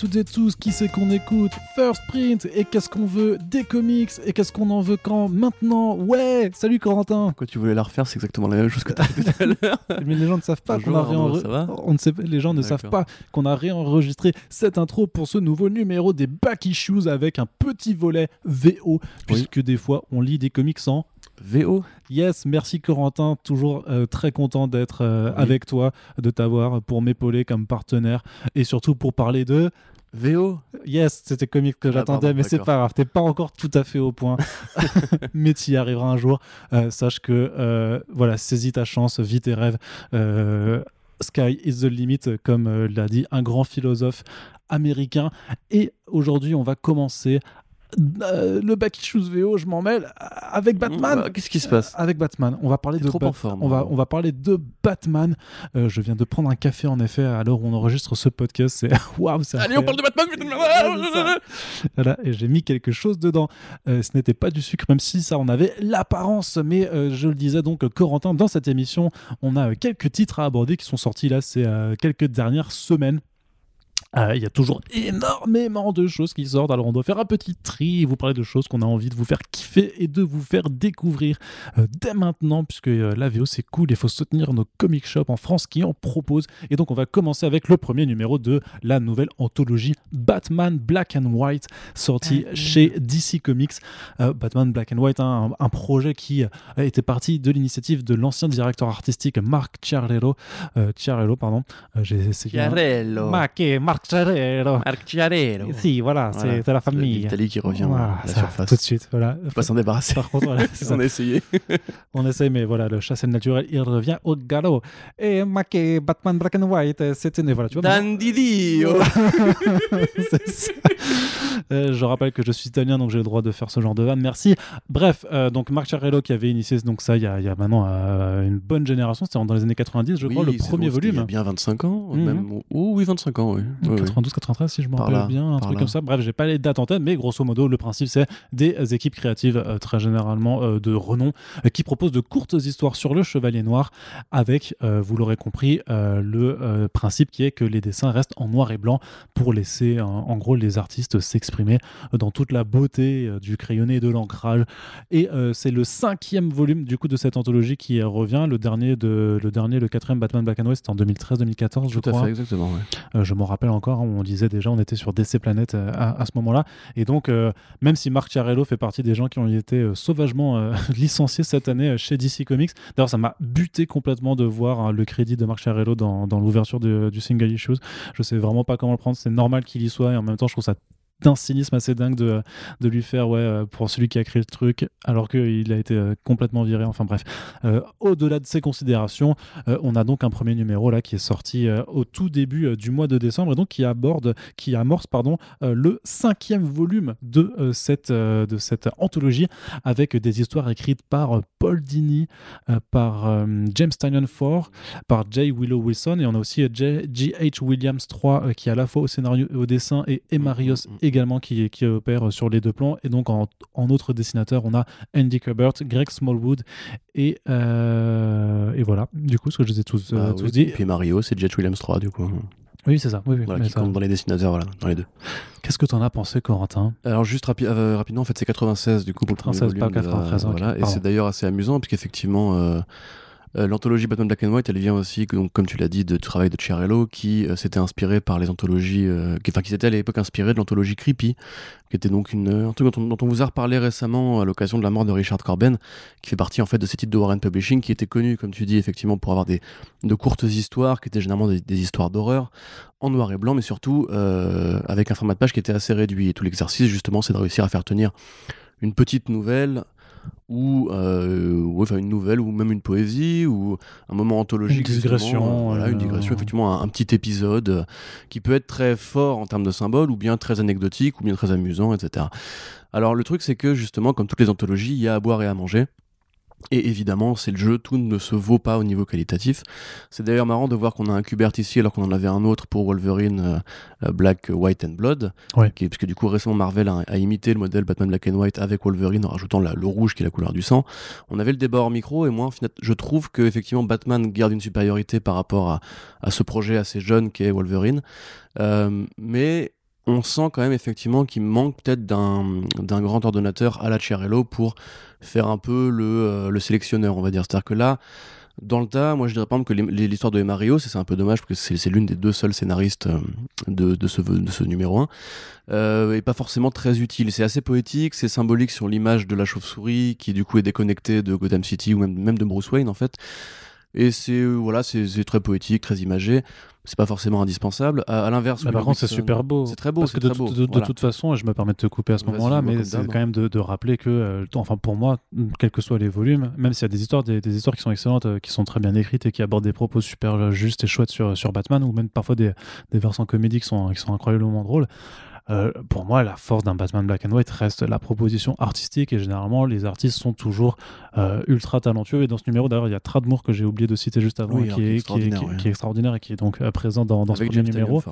Toutes et tous, qui c'est qu'on écoute First Print, et qu'est-ce qu'on veut Des comics, et qu'est-ce qu'on en veut quand Maintenant Ouais Salut Corentin Quand tu voulais la refaire, c'est exactement la même chose que tu as fait tout à l'heure. Mais les gens ne savent pas qu'on a réenregistré. Les gens ne savent pas qu'on a réenregistré cette intro pour ce nouveau numéro des Back Issues avec un petit volet VO, puisque des fois on lit des comics en VO. Yes, merci Corentin, toujours euh, très content d'être euh, avec toi, de t'avoir pour m'épauler comme partenaire et surtout pour parler de VO Yes, c'était comique que ah, j'attendais, mais c'est pas grave, t'es pas encore tout à fait au point, mais tu y arriveras un jour. Euh, sache que, voilà, saisis ta chance, vis tes rêves. Sky is the limit, comme l'a dit un grand philosophe américain. Et aujourd'hui, on va commencer euh, le issues VO, je m'en mêle avec Batman. Mmh, qu'est-ce qui se passe Avec Batman, on va parler de trop en forme, on va on va parler de Batman. Euh, je viens de prendre un café en effet à l'heure où on enregistre ce podcast. C'est waouh, Allez, on parle de Batman. voilà, et j'ai mis quelque chose dedans. Euh, ce n'était pas du sucre, même si ça en avait l'apparence. Mais je le disais donc, Corentin, dans cette émission, on a quelques titres à aborder qui sont sortis là ces quelques dernières semaines. Euh, il y a toujours énormément de choses qui sortent, alors on doit faire un petit tri et vous parler de choses qu'on a envie de vous faire kiffer et de vous faire découvrir euh, dès maintenant, puisque euh, la VO c'est cool, il faut soutenir nos comic shops en France qui en proposent. Et donc on va commencer avec le premier numéro de la nouvelle anthologie Batman Black and White, sorti ah, chez DC Comics. Batman Black and White, hein, un, projet qui était parti de l'initiative de l'ancien directeur artistique Marc Ciarello. Ciarello, pardon. J'ai essayé. Ciarello. Marc Marc Ciarello. Si, voilà, c'est la famille. L'Italie qui revient à la surface. Tout de suite, voilà. Faut pas s'en débarrasser. Par contre, voilà, on a essayé. on essaye, mais voilà, le chassé naturel, il revient au galop. Et Maquet, Batman Black and White, c'était voilà, tu vois. Dandidio. euh, je rappelle que je suis italien, donc j'ai le droit de faire ce genre de vanne. Merci. Bref, euh, donc Marc Ciarello qui avait initié donc ça il y a, il y a maintenant euh, une bonne génération, c'était dans les années 90, je crois, le premier volume. Il y a bien 25 ans, mhm. même. Oh, oui, 25 ans, oui. 92, 93, si je me rappelle bien, un truc comme ça. Bref, j'ai pas les dates en tête, mais grosso modo, le principe, c'est des équipes créatives euh, très généralement euh, de renom euh, qui proposent de courtes histoires sur le Chevalier Noir avec, vous l'aurez compris, le principe qui est que les dessins restent en noir et blanc pour laisser en gros les artistes s'exprimer dans toute la beauté du crayonné et de l'ancrage. Et c'est le cinquième volume du coup de cette anthologie qui revient. Le dernier, de, le dernier, le quatrième Batman Black and White, c'était en 2013-2014, je Tout à fait, exactement. je m'en rappelle encore, hein, on disait déjà, on était sur DC Planet euh, à, ce moment-là. Et donc, euh, même si Marc Chiarello fait partie des gens qui ont été euh, sauvagement licenciés cette année chez DC Comics, d'ailleurs, ça m'a buté complètement de voir hein, le crédit de Marc Chiarello dans, dans l'ouverture du single issues. Je sais vraiment pas comment le prendre. C'est normal qu'il y soit et en même temps, je trouve ça d'un cynisme assez dingue de, de lui faire, ouais, euh, pour celui qui a créé le truc, alors qu'il a été euh, complètement viré. Enfin bref, euh, au-delà de ces considérations, on a donc un premier numéro là qui est sorti au tout début du mois de décembre et donc qui aborde, qui amorce, pardon, le cinquième volume de, cette, de cette anthologie avec des histoires écrites par Paul Dini, par James Tynion 4, par J. Willow Wilson et on a aussi G.H. Williams 3 qui est à la fois au scénario et au dessin et Emarios et également qui, qui opère sur les deux plans. Et donc en, en autre dessinateur, on a Andy Kubert, Greg Smallwood et, euh, et voilà. Du coup, ce que je les ai tous, bah tous dit. Et puis Mario, c'est Jet Williams 3 du coup. Oui, c'est ça. Oui, oui, voilà, qui compte dans les dessinateurs, voilà, dans les deux. Qu'est-ce que tu en as pensé, Corentin? Alors, juste euh, rapidement, en fait, c'est 96 du coup pour 96, pas 93. voilà, et c'est d'ailleurs assez amusant, puisqu'effectivement, euh, l'anthologie Batman Black and White, elle vient aussi, donc, comme tu l'as dit, du travail de Chiarello, qui euh, s'était inspiré par les anthologies, euh, enfin, qui s'était à l'époque inspiré de l'anthologie Creepy, qui était donc une, un truc dont on, vous a reparlé récemment à l'occasion de la mort de Richard Corben, qui fait partie en fait de ces titres de Warren Publishing, qui était connu, comme tu dis, effectivement, pour avoir des, de courtes histoires, qui étaient généralement des, histoires d'horreur, en noir et blanc, mais surtout avec un format de page qui était assez réduit. Et tout l'exercice, justement, c'est de réussir à faire tenir une petite nouvelle ou euh, enfin une nouvelle ou même une poésie ou un moment anthologique une digression voilà, une digression effectivement un, petit épisode euh, qui peut être très fort en termes de symbole ou bien très anecdotique ou bien très amusant etc alors le truc c'est que justement comme toutes les anthologies il y a à boire et à manger Et évidemment, c'est le jeu, tout ne se vaut pas au niveau qualitatif. C'est d'ailleurs marrant de voir qu'on a un Kubert ici alors qu'on en avait un autre pour Wolverine euh, euh, Black, White and Blood. Ouais. Qui, puisque du coup, récemment, Marvel a, a, imité le modèle Batman Black and White avec Wolverine en rajoutant la, le rouge qui est la couleur du sang. On avait le débat hors micro et moi, en je trouve que effectivement Batman garde une supériorité par rapport à, à ce projet assez jeune qu'est Wolverine. Euh, mais on sent quand même effectivement qu'il manque peut-être d'un grand ordonnateur à la Chiarello pour faire un peu le, euh, le sélectionneur, on va dire. C'est-à-dire que là, dans le tas, moi je dirais par exemple que l'histoire de Mario, c'est un peu dommage parce que c'est l'une des deux seuls scénaristes euh, de, ce, numéro 1, euh, et pas forcément très utile. C'est assez poétique, c'est symbolique sur l'image de la chauve-souris qui du coup est déconnectée de Gotham City ou même, même de Bruce Wayne en fait. Et c'est voilà, c'est très poétique, très imagé. C'est pas forcément indispensable. À, à l'inverse, par contre, c'est super beau. C'est très beau. Parce que de, très beau. de, de, voilà. de, toute façon, je me permets de te couper à ce moment-là, mais c'est quand même de, de rappeler que, euh, enfin pour moi, quels que soient les volumes, même s'il y a des histoires, des, des, histoires qui sont excellentes, euh, qui sont très bien écrites et qui abordent des propos super justes et chouettes sur, sur Batman, ou même parfois des, des versants comédiques qui sont, qui sont incroyablement drôles. Euh, pour moi, la force d'un Batman Black and White reste la proposition artistique et généralement, les artistes sont toujours euh, ultra talentueux. Et dans ce numéro, d'ailleurs, il y a Tradmour que j'ai oublié de citer juste avant, oui, qui, est, qui, est, qui, ouais. qui, est, extraordinaire et qui est donc euh, présent dans, dans ce premier numéro.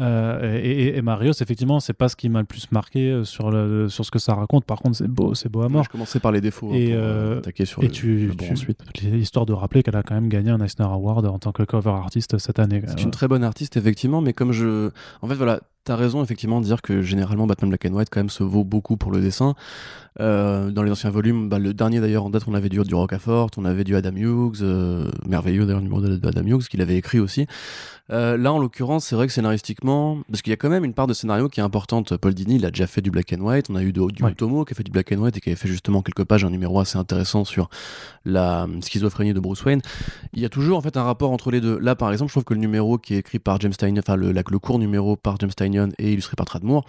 Euh, et, et, et, Marios, effectivement, c'est pas ce qui m'a le plus marqué sur, le, sur ce que ça raconte. Par contre, c'est beau, c'est beau à mort. Ouais, je commençais par les défauts et, hein, pour attaquer sur et le, tu, le bon tu, ensuite. Histoire de rappeler qu'elle a quand même gagné un Eisner Award en tant que cover artiste cette année. C'est une très bonne artiste, effectivement, mais comme je. En fait, voilà, T'as raison effectivement de dire que généralement Batman Black and White quand même se vaut beaucoup pour le dessin. Euh, dans les anciens volumes, bah, le dernier d'ailleurs en date, on avait du, du on avait du Adam Hughes, euh, merveilleux d'ailleurs le numéro de Adam Hughes qu'il avait écrit aussi. Euh, là en l'occurrence, c'est vrai que scénaristiquement, parce qu'il y a quand même une part de scénario qui est importante. Paul Dini, il a déjà fait du Black and White. On a eu du, du Ouais. Tomo qui a fait du Black and White et qui avait fait justement quelques pages, un numéro assez intéressant sur la schizophrénie de Bruce Wayne. Il y a toujours en fait un rapport entre les deux. Là par exemple, je trouve que le numéro qui est écrit par James Tynion, enfin le, la- le court numéro par James Tynion et illustré par Tradmoor,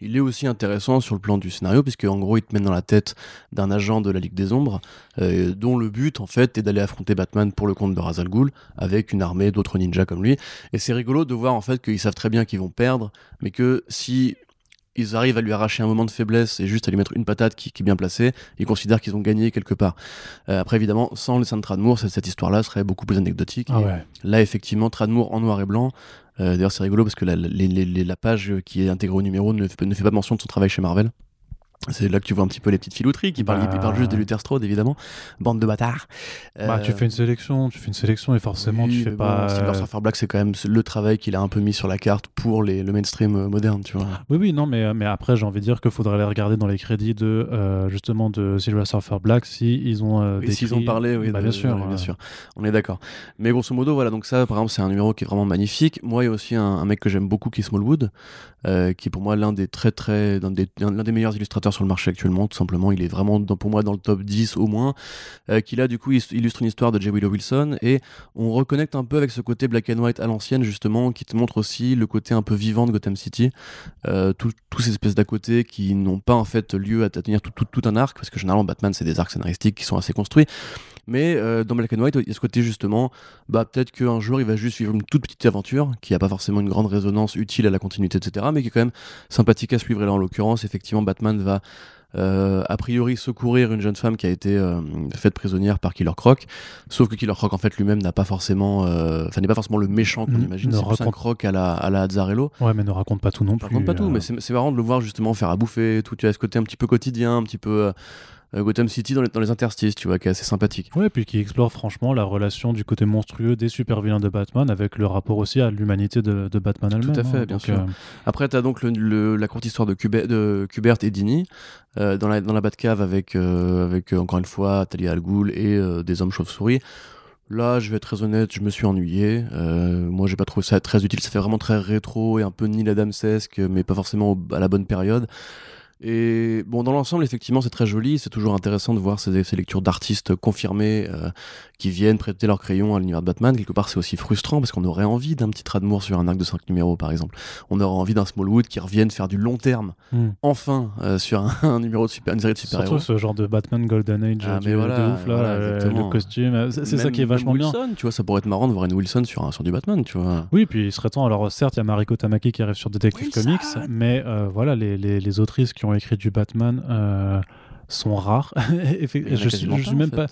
il est aussi intéressant sur le plan du scénario puisque en gros il te mène dans la tête d'un agent de la Ligue des Ombres euh, dont le but en fait est d'aller affronter Batman pour le compte de Ra's al Ghul avec une armée d'autres ninjas comme lui. Et c'est rigolo de voir en fait qu'ils savent très bien qu'ils vont perdre, mais que si ils arrivent à lui arracher un moment de faiblesse et juste à lui mettre une patate qui, qui est bien placée, ils considèrent qu'ils ont gagné quelque part. Euh, après évidemment, sans le dessin de cette, cette histoire-là serait beaucoup plus anecdotique. Ah ouais. Là effectivement, Tradmoor en noir et blanc. Euh, D'ailleurs, c'est rigolo parce que la, les- les- les- la page qui est intégrée au numéro ne fait pas mention de son travail chez Marvel. C'est là que tu vois un petit peu les petites filouteries qui parlent, Bah. juste de Luther Strode évidemment, bande de bâtards. Bah, tu Euh, fais une sélection, tu fais une sélection et forcément oui, tu fais pas. Silver euh, Surfer Black, c'est quand même le travail qu'il a un peu mis sur la carte pour les, le mainstream euh, moderne, tu vois. Oui, oui, non, mais, mais après, j'ai envie de dire qu'il faudrait aller regarder dans les crédits de euh, justement de Silver Surfer Black si ils ont euh, Et s'ils décrit- ont parlé, oui, bah, bien sûr, bien sûr. On est d'accord. Mais grosso modo, voilà, donc ça, par exemple, c'est un numéro qui est vraiment magnifique. Moi, il y a aussi un, un mec que j'aime beaucoup qui est Smallwood, qui est pour moi l'un des très très, l'un des, l'un des meilleurs illustrateurs sur le marché actuellement, tout simplement. Il est vraiment pour moi dans le top 10 au moins. Euh, qui là, du coup, il illustre une histoire de J. Willow Wilson et on reconnecte un peu avec ce côté black and white à l'ancienne, justement, qui te montre aussi le côté un peu vivant de Gotham City. Euh, tout- tous ces espèces d'à côté qui n'ont pas en fait lieu à tenir tout, tout un arc, parce que généralement Batman c'est des arcs scénaristiques qui sont assez construits. Mais euh, dans Black and White, il y a ce côté justement, bah peut-être qu'un jour il va juste vivre une toute petite aventure qui n'a pas forcément une grande résonance utile à la continuité, etc. Mais qui est quand même sympathique à suivre. Et là, en l'occurrence, effectivement, Batman va euh, a priori secourir une jeune femme qui a été euh, faite prisonnière par Killer Croc. Sauf que Killer Croc, en fait, lui-même n'a pas forcément, euh, enfin, n'est pas forcément le méchant qu'on Ne- imagine. ne C'est raconte- Croc à la, à la Azzarello. Ouais, mais ne raconte pas tout non plus. raconte pas tout, mais c'est marrant de le voir justement faire à bouffer, tout. Tu as ce côté un petit peu quotidien, un petit peu Gotham City dans les, dans les interstices, tu vois, qui est assez sympathique. Ouais, puis qui explore franchement la relation du côté monstrueux des super vilains de Batman avec le rapport aussi à l'humanité de, de Batman elle-même. à fait, hein. bien sûr. euh, Après, tu as donc le, le- la courte histoire de, Kubert, de Kubert et Dini euh, dans, la, dans la Batcave avec, euh, avec euh, encore une fois Talia Al Ghul et euh, des hommes chauves-souris. Là, je vais être très honnête, je me suis ennuyé. Euh, moi, j'ai pas trouvé ça très utile. Ça fait vraiment très rétro et un peu Neil Adamsesque, mais pas forcément à la bonne période. Et bon, dans l'ensemble, effectivement, c'est très joli. C'est toujours intéressant de voir ces, ces lectures d'artistes confirmés euh, qui viennent prêter leur crayon à l'univers de Batman. Quelque part, c'est aussi frustrant parce qu'on aurait envie d'un petit Tradmoor sur un arc de 5 numéros, par exemple. On aurait envie d'un Smallwood qui revienne faire du long terme, hmm. enfin, euh, sur un, un numéro de super, une série de super-héros. Surtout ce genre de Batman Golden Age Ah, mais voilà, de ouf là, voilà, euh, le costume, c'est ça qui est vachement même bien. Wilson, tu vois, ça pourrait être marrant de voir une Wilson sur, un, sur du Batman, tu vois. Oui, puis il serait temps. Alors, certes, il y a Mariko Tamaki qui arrive sur Detective Wilson Comics, mais euh, voilà, les, les, les autrices qui ont écrit du Batman, euh, sont rares. je, je suis même pas.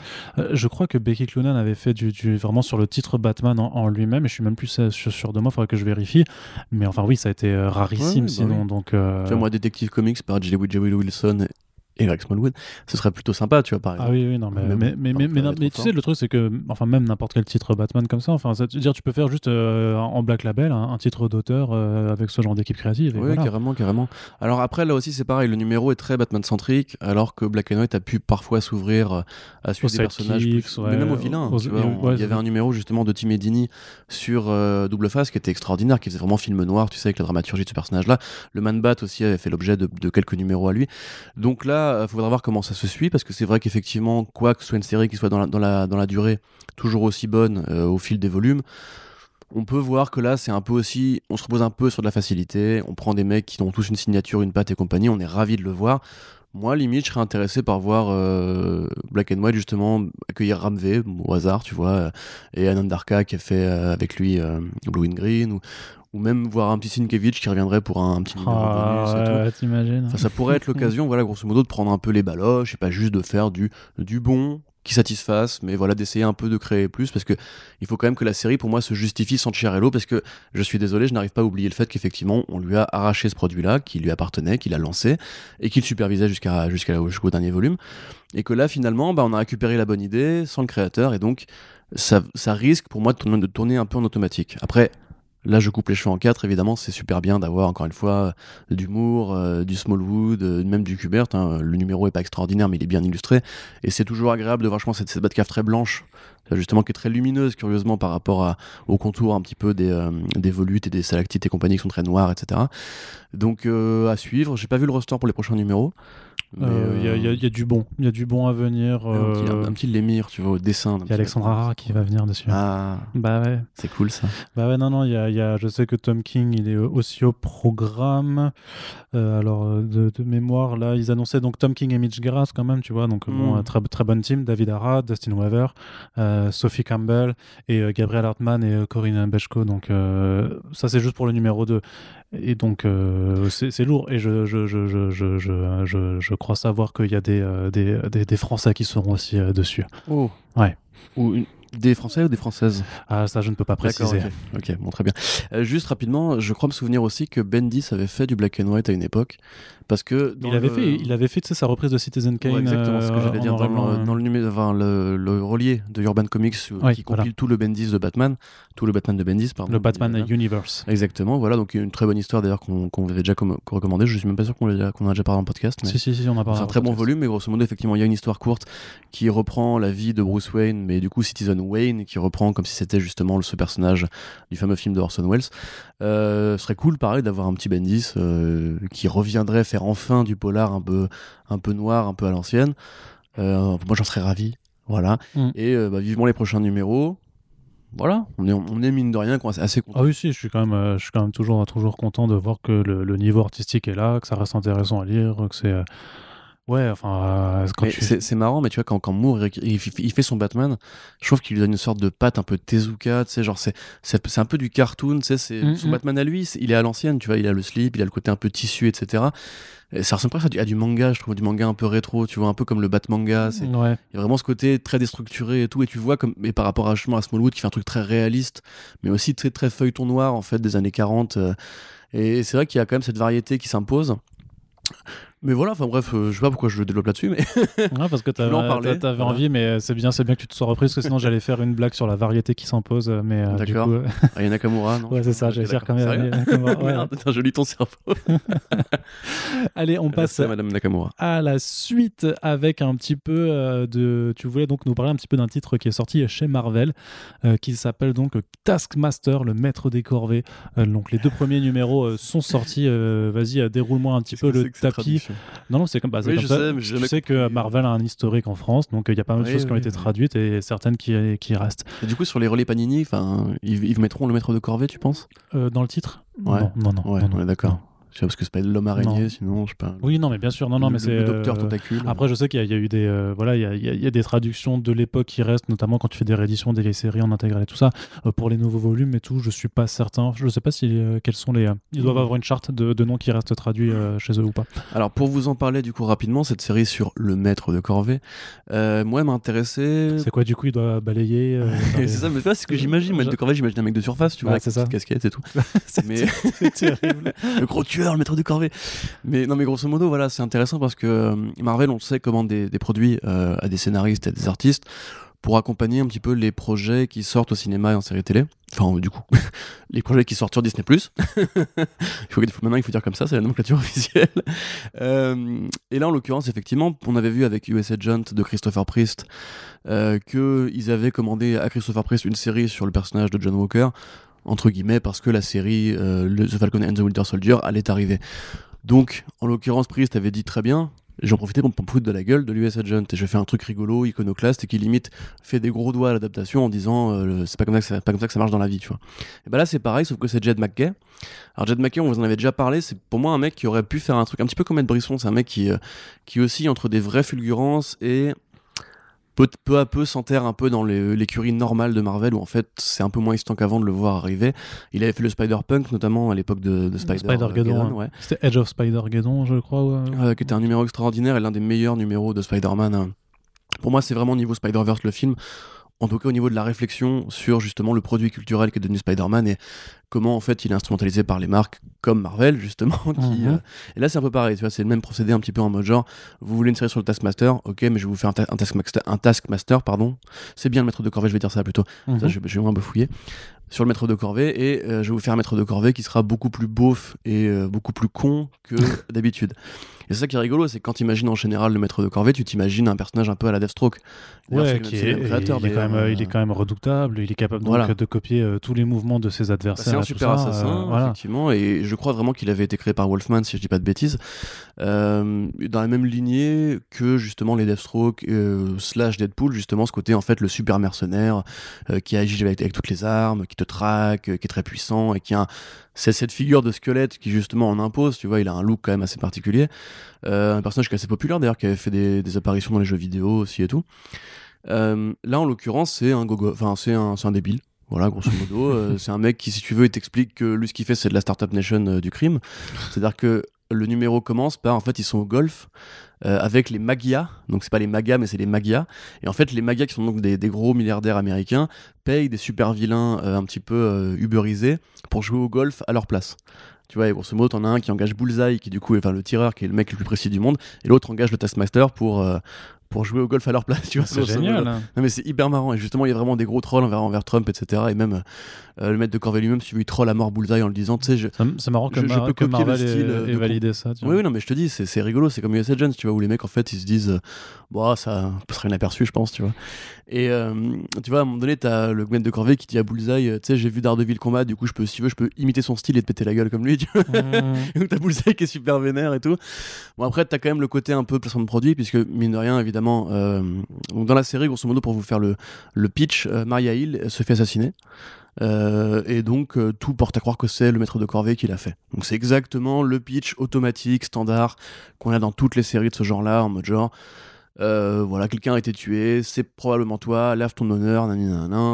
je crois que Becky Cloonan avait fait du, vraiment sur le titre Batman en, lui-même, et je suis même plus sûr de moi. Il faudrait que je vérifie. Mais enfin, oui, ça a été rarissime bah sinon. Donc, Tu vois, moi, Detective Comics par J. Wilson et avec Smallwood, ce serait plutôt sympa, tu vois, par exemple. Ah oui, oui, non, mais, mais, mais, mais, tu sais, le truc, c'est que, enfin, même n'importe quel titre Batman comme ça, enfin, tu dire, tu peux faire juste euh, en Black Label un, titre d'auteur euh, avec ce genre d'équipe créative. oui, carrément, carrément. Alors après, là aussi, c'est pareil, le numéro est très Batman-centrique, alors que Black and White a pu parfois s'ouvrir euh, à suivre des personnages, mais même au vilain. tu vois, il y avait un numéro justement de Tim Edini sur Double Face qui était extraordinaire, qui faisait vraiment film noir, tu sais, avec la dramaturgie de ce personnage-là. Le Man Bat aussi avait fait l'objet de, de quelques numéros à lui. Donc là, il faudra voir comment ça se suit parce que c'est vrai qu'effectivement, quoi que ce soit une série qui soit dans la, dans la, dans la durée toujours aussi bonne euh, au fil des volumes, on peut voir que là, c'est un peu aussi, on se repose un peu sur de la facilité. On prend des mecs qui ont tous une signature, une patte et compagnie. On est ravi de le voir. Moi, limite, je serais intéressé par voir euh, Black and White justement accueillir Ramvé au hasard, tu vois, euh, et Anandarka qui a fait avec lui Blue and Green, ou même voir un petit Sienkiewicz qui reviendrait pour un, petit numéro ah, bonus ça pourrait être l'occasion, voilà, grosso modo, de prendre un peu les baloches et pas juste de faire du, du bon qui satisfasse, mais voilà, d'essayer un peu de créer plus parce que il faut quand même que la série, pour moi, se justifie sans Chiarello parce que je suis désolé, je n'arrive pas à oublier le fait qu'effectivement, on lui a arraché ce produit-là, qui lui appartenait, qu'il a lancé et qu'il supervisait jusqu'à jusqu'à jusqu'au dernier volume. Et que là, finalement, bah, on a récupéré la bonne idée sans le créateur et donc ça, ça risque pour moi de tourner un peu en automatique. Après, Là, je coupe les cheveux en quatre, évidemment, c'est super bien d'avoir encore une fois d'humour, euh, du Smallwood, euh, même du Kubert. Hein. Le numéro est pas extraordinaire, mais il est bien illustré. Et c'est toujours agréable de voir, je cette, cette Batcave très blanche, justement, qui est très lumineuse, curieusement, par rapport à, au contour un petit peu des, euh, des volutes et des stalactites et compagnie qui sont très noires, etc. Donc, à suivre. J'ai pas vu le roster pour les prochains numéros. Il euh, y, a du bon, il y a du bon à venir. Un, petit, euh, lémire, tu vois, au dessin. Il y a Alexandra qui va venir dessus. Ah, bah ouais. C'est cool ça. Bah ouais, non, non, il y a, y a, je sais que Tom King, il est aussi au programme. Euh, alors, de, mémoire, là, ils annonçaient donc Tom King et Mitch Grass quand même, tu vois. Donc, bon, hmm. très, très bonne team. David Arad, Dustin Weaver, Sophie Campbell et Gabriel Hartman et Corinne Bechko. Donc, ça, c'est juste pour le numéro 2. Et donc, c'est lourd. Et je, je, je, je, je, je, je crois savoir qu'il y a des, euh, des, des, Français qui seront aussi euh, dessus. Oh. Ouais. Ou des Français ou des Françaises? Ah, ça, je ne peux pas préciser. ok, bon, très bien. Euh, juste rapidement, je crois me souvenir aussi que Bendis avait fait du black and white à une époque. Parce que il, avait fait, il avait fait sa reprise de Citizen Kane. exactement ce que j'allais dire dans, le, dans le, numéro, enfin, le, le, relié de Urban Comics qui compile tout le Bendis de Batman, tout le Batman de Bendis, pardon. Le Batman Universe. Exactement, voilà, donc une très bonne histoire d'ailleurs qu'on avait déjà recommandé. Je suis même pas sûr qu'on a, qu a, déjà parlé en podcast. Mais si, si, si, on a parlé. C'est un très bon volume, mais grosso modo, effectivement, il y a une histoire courte qui reprend la vie de Bruce Wayne, mais du coup, Citizen Wayne, qui reprend comme si c'était justement ce personnage du fameux film de Orson Welles. Euh, ce serait cool, pareil, d'avoir un petit Bendis euh, qui reviendrait faire enfin du polar un peu, un peu noir, un peu à l'ancienne. Euh, moi, j'en serais ravi. Voilà. Mm. Et bah, vivement les prochains numéros. Voilà, on est, on est mine de rien assez content. Ah oui, si, je suis quand même, je suis quand même toujours, toujours content de voir que le, le niveau artistique est là, que ça reste intéressant à lire, que c'est Ouais, enfin, euh, c'est marrant, mais tu vois, quand, quand Moore il, fait son Batman, je trouve qu'il lui donne une sorte de patte un peu Tezuka, tu sais, genre, c'est un peu du cartoon, tu sais, c'est mm, son mm. Batman à lui, il est à l'ancienne, tu vois, il a le slip, il a le côté un peu tissu, etc. Et ça ressemble presque à du, manga, je trouve, du manga un peu rétro, tu vois, un peu comme le Batmanga. Il y a vraiment ce côté très déstructuré et tout, et tu vois, comme, et par rapport à, à Smallwood qui fait un truc très réaliste, mais aussi très, très feuilleton noir, en fait, des années 40. Euh, et c'est vrai qu'il y a quand même cette variété qui s'impose. Mais voilà, enfin bref, euh, je sais pas pourquoi je développe là-dessus, mais. ouais, parce que t'avais, avais envie, mais c'est bien, c'est bien que tu te sois repris, parce que sinon j'allais faire une blague sur la variété qui s'impose, mais. Euh, D'accord. Coup... Ah, Nakamura, non Ouais, c'est ça, j'allais dire quand même. Ouais. je lis ton cerveau. Allez, on passe Madame Nakamura. à la suite avec un petit peu euh, de. Tu voulais donc nous parler un petit peu d'un titre qui est sorti chez Marvel, qui s'appelle donc Taskmaster, le maître des corvées. donc les deux premiers numéros sont sortis. Vas-y, déroule-moi un petit peu le tapis. Non, non, c'est comme, bah, comme ça. tu sais que Marvel a un historique en France, donc il y a pas mal de choses qui ont été traduites et certaines qui, qui restent. Et du coup, sur les relais Panini, ils, ils mettront le maître de corvée, tu penses? Euh, Dans le titre? Ouais. Non, non, non. Ouais, d'accord. Tu vois, parce que c'est pas l'homme araignée, sinon, je sais pas. Oui, non, mais bien sûr, non, non, le- mais c'est. Le docteur euh, tentacule. Après, je sais qu'il y, a- il y a eu des, euh, voilà, il y a, il y a- des traductions de l'époque qui restent, notamment quand tu fais des rééditions des séries en intégrale et tout ça, euh, pour les nouveaux volumes et tout. Je suis pas certain. Je sais pas si euh, quels sont les. ils doivent Mhm. avoir une charte de, de noms qui restent traduits chez eux ou pas. Alors, pour vous en parler du coup rapidement, cette série sur le maître de corvée, moi, intéressé. C'est quoi du coup Il doit balayer. c'est ça, mais c'est ce que j'imagine. Maître de corvée, j'imagine un mec de surface, tu Ouais, vois, avec c'est sa ça. casquette et tout. C'est mais terrible. le gros le maître de corvée. Mais non, mais grosso modo, voilà, c'est intéressant parce que euh, Marvel, on sait, commande des, produits euh, à des scénaristes, à des artistes pour accompagner un petit peu les projets qui sortent au cinéma et en série télé. Enfin, euh, du coup, les projets qui sortent sur Disney+. il maintenant, il faut dire comme ça, c'est la nomenclature officielle. Et là, en l'occurrence, effectivement, on avait vu avec US Agent de Christopher Priest qu'ils avaient commandé à Christopher Priest une série sur le personnage de John Walker, entre guillemets, parce que la série euh, The Falcon and the Winter Soldier allait arriver. Donc, en l'occurrence, Priest avait dit très bien. J'en profitais pour me foutre de la gueule de l'US Agent et je fais un truc rigolo, iconoclaste et qui limite fait des gros doigts à l'adaptation en disant euh, c'est pas comme ça que ça, pas comme ça que ça marche dans la vie, tu vois. Et bah là c'est pareil sauf que c'est Jed McKay. Alors Jed McKay, on vous en avait déjà parlé, c'est pour moi un mec qui aurait pu faire un truc un petit peu comme Ed Brisson, c'est un mec qui euh, qui oscille entre des vraies fulgurances et peu, peu à peu s'enterre un peu dans l'écurie normale de Marvel où en fait c'est un peu moins instant qu'avant de le voir arriver. Il avait fait le Spider-Punk notamment à l'époque de, de Spider- Spider-Geddon, Geddon, hein. ouais. C'était Edge of Spider-Geddon, je crois. ouais. Euh, qui était un numéro extraordinaire et l'un des meilleurs numéros de Spider-Man. hein. Pour moi, c'est vraiment au niveau Spider-Verse le film. En tout cas, au niveau de la réflexion sur justement le produit culturel qui est devenu Spider-Man et comment en fait il est instrumentalisé par les marques comme Marvel justement. Qui, Mhm. euh, Et là, c'est un peu pareil, tu vois, c'est le même procédé un petit peu en mode genre, vous voulez une série sur le Taskmaster, ok, mais je vais vous faire un, ta- un Taskmaster, un Taskmaster, pardon. C'est bien le maître de corvée, je vais dire ça plutôt. Ça, Mhm. je, je vais un peu fouiller sur le maître de corvée et euh, je vais vous faire un maître de corvée qui sera beaucoup plus beauf et euh, beaucoup plus con que d'habitude. Et c'est ça qui est rigolo, c'est que quand tu imagines en général le maître de corvée, tu t'imagines un personnage un peu à la Deathstroke. Ouais, qui est, créateur, il, est quand même, euh, il est quand même redoutable, il est capable donc, de copier tous les mouvements de ses bah, adversaires. Un super ça, assassin, euh, voilà. effectivement, et je crois vraiment qu'il avait été créé par Wolfman, si je dis pas de bêtises, Euh, dans la même lignée que justement les Deathstroke euh, slash Deadpool, justement ce côté en fait le super mercenaire qui agit avec, avec toutes les armes, qui te traque, qui est très puissant et qui a un- c'est cette figure de squelette qui justement en impose, tu vois, il a un look quand même assez particulier. Euh, un personnage qui est assez populaire d'ailleurs, qui avait fait des, des apparitions dans les jeux vidéo aussi et tout. Euh, là en l'occurrence c'est un gogo, enfin c'est un, c'est un débile. Voilà, grosso modo, euh, c'est un mec qui, si tu veux, il t'explique que lui, ce qu'il fait, c'est de la Startup Nation euh, du crime. C'est-à-dire que le numéro commence par, en fait, ils sont au golf euh, avec les Magias. Donc, c'est pas les Magas, mais c'est les Magias. Et en fait, les Magias, qui sont donc des, des gros milliardaires américains, payent des super vilains euh, un petit peu euh, uberisés pour jouer au golf à leur place. Tu vois, et grosso modo, t'en as un qui engage Bullseye, qui du coup est enfin, le tireur, qui est le mec le plus précis du monde, et l'autre engage le Taskmaster pour, euh, pour jouer au golf à leur place. Tu vois, C'est génial. hein. Non mais c'est hyper marrant et justement il y a vraiment des gros trolls envers, envers Trump etc et même euh, le maître de corvée lui-même si il troll à mort Bullseye en le disant tu sais C'est marrant que, Je- peux que copier le style, ait- euh, de validé ça. tu oui vois. oui non mais je te dis c'est rigolo c'est comme US Agents tu vois où les mecs en fait ils se disent euh, bon ça passera inaperçu je pense tu vois et euh, tu vois à un moment donné t'as le maître de corvée qui dit à Bullseye euh, tu sais j'ai vu Daredevil combat du coup je peux si tu veux je peux imiter son style et te péter la gueule comme lui tu vois et donc t'as Bullseye qui est super vénère et tout. Bon après t'as quand même le côté un peu placement de produit puisque mine de rien évidemment euh, donc dans la série grosso modo pour vous faire le, le pitch euh, Maria Hill se fait assassiner Euh, et donc euh, tout porte à croire que c'est le maître de corvée qui l'a fait. Donc c'est exactement le pitch automatique standard qu'on a dans toutes les séries de ce genre-là en mode genre euh, voilà, quelqu'un a été tué, c'est probablement toi, lave ton honneur,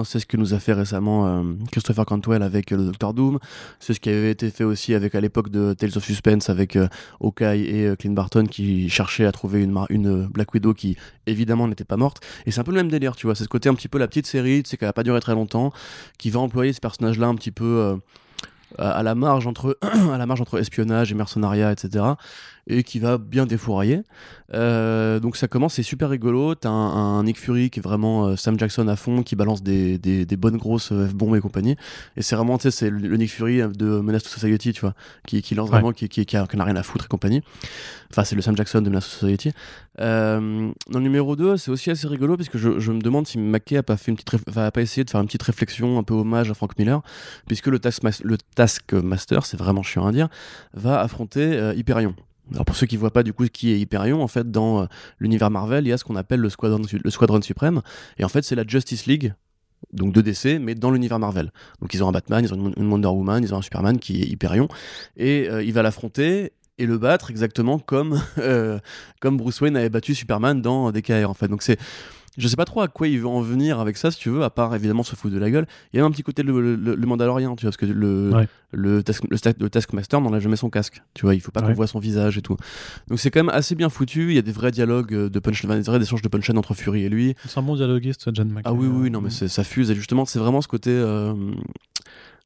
c'est ce que nous a fait récemment euh, Christopher Cantwell avec euh, le Docteur Doom, c'est ce qui avait été fait aussi avec à l'époque de Tales of Suspense avec euh, Hawkeye et Clint Barton qui cherchaient à trouver une, Black Widow qui évidemment n'était pas morte. Et c'est un peu le même délire, tu vois, c'est ce côté un petit peu la petite série, tu sais, qu'elle a pas duré très longtemps, qui va employer ce personnage-là un petit peu à la marge entre à la marge entre espionnage et mercenariat, etc. Et qui va bien défourailler. Euh, donc ça commence, c'est super rigolo. T'as un, un Nick Fury qui est vraiment euh, Sam Jackson à fond, qui balance des, des, des bonnes grosses euh, F-bombes et compagnie. Et c'est vraiment, tu sais, c'est le, le Nick Fury de Menace to Society, tu vois, qui, qui lance Ouais. vraiment, qui, qui, qui, a, qui rien à foutre et compagnie. Enfin, c'est le Sam Jackson de Menace to Society. Euh, dans le numéro 2, c'est aussi assez rigolo parce que je, je me demande si McKay a pas, fait une petite a pas essayé de faire une petite réflexion un peu hommage à Frank Miller, puisque le, Taskmas- le Taskmaster, c'est vraiment chiant à dire, va affronter euh, Hyperion. Alors pour ceux qui voient pas du coup qui est Hyperion, en fait dans euh, l'univers Marvel, il y a ce qu'on appelle le Squadron, le Squadron suprême, et en fait c'est la Justice League donc de DC, mais dans l'univers Marvel. Donc ils ont un Batman, ils ont une Wonder Woman, ils ont un Superman qui est Hyperion, et il va l'affronter et le battre exactement comme, comme Bruce Wayne avait battu Superman dans DKR en fait. Donc c'est je sais pas trop à quoi il veut en venir avec ça, si tu veux, à part évidemment se foutre de la gueule. Il y a un petit côté le, le, Mandalorien, tu vois, parce que le, le, task, le, Taskmaster n'enlève jamais son casque, tu vois, il faut pas qu'on voit son visage et tout. Donc c'est quand même assez bien foutu, il y a des vrais dialogues de punchline, des vrais échanges de punchline entre Fury et lui. C'est un bon dialoguiste, John McClane. Ah oui, oui, non, mais ça fuse, et justement, c'est vraiment ce côté. Euh,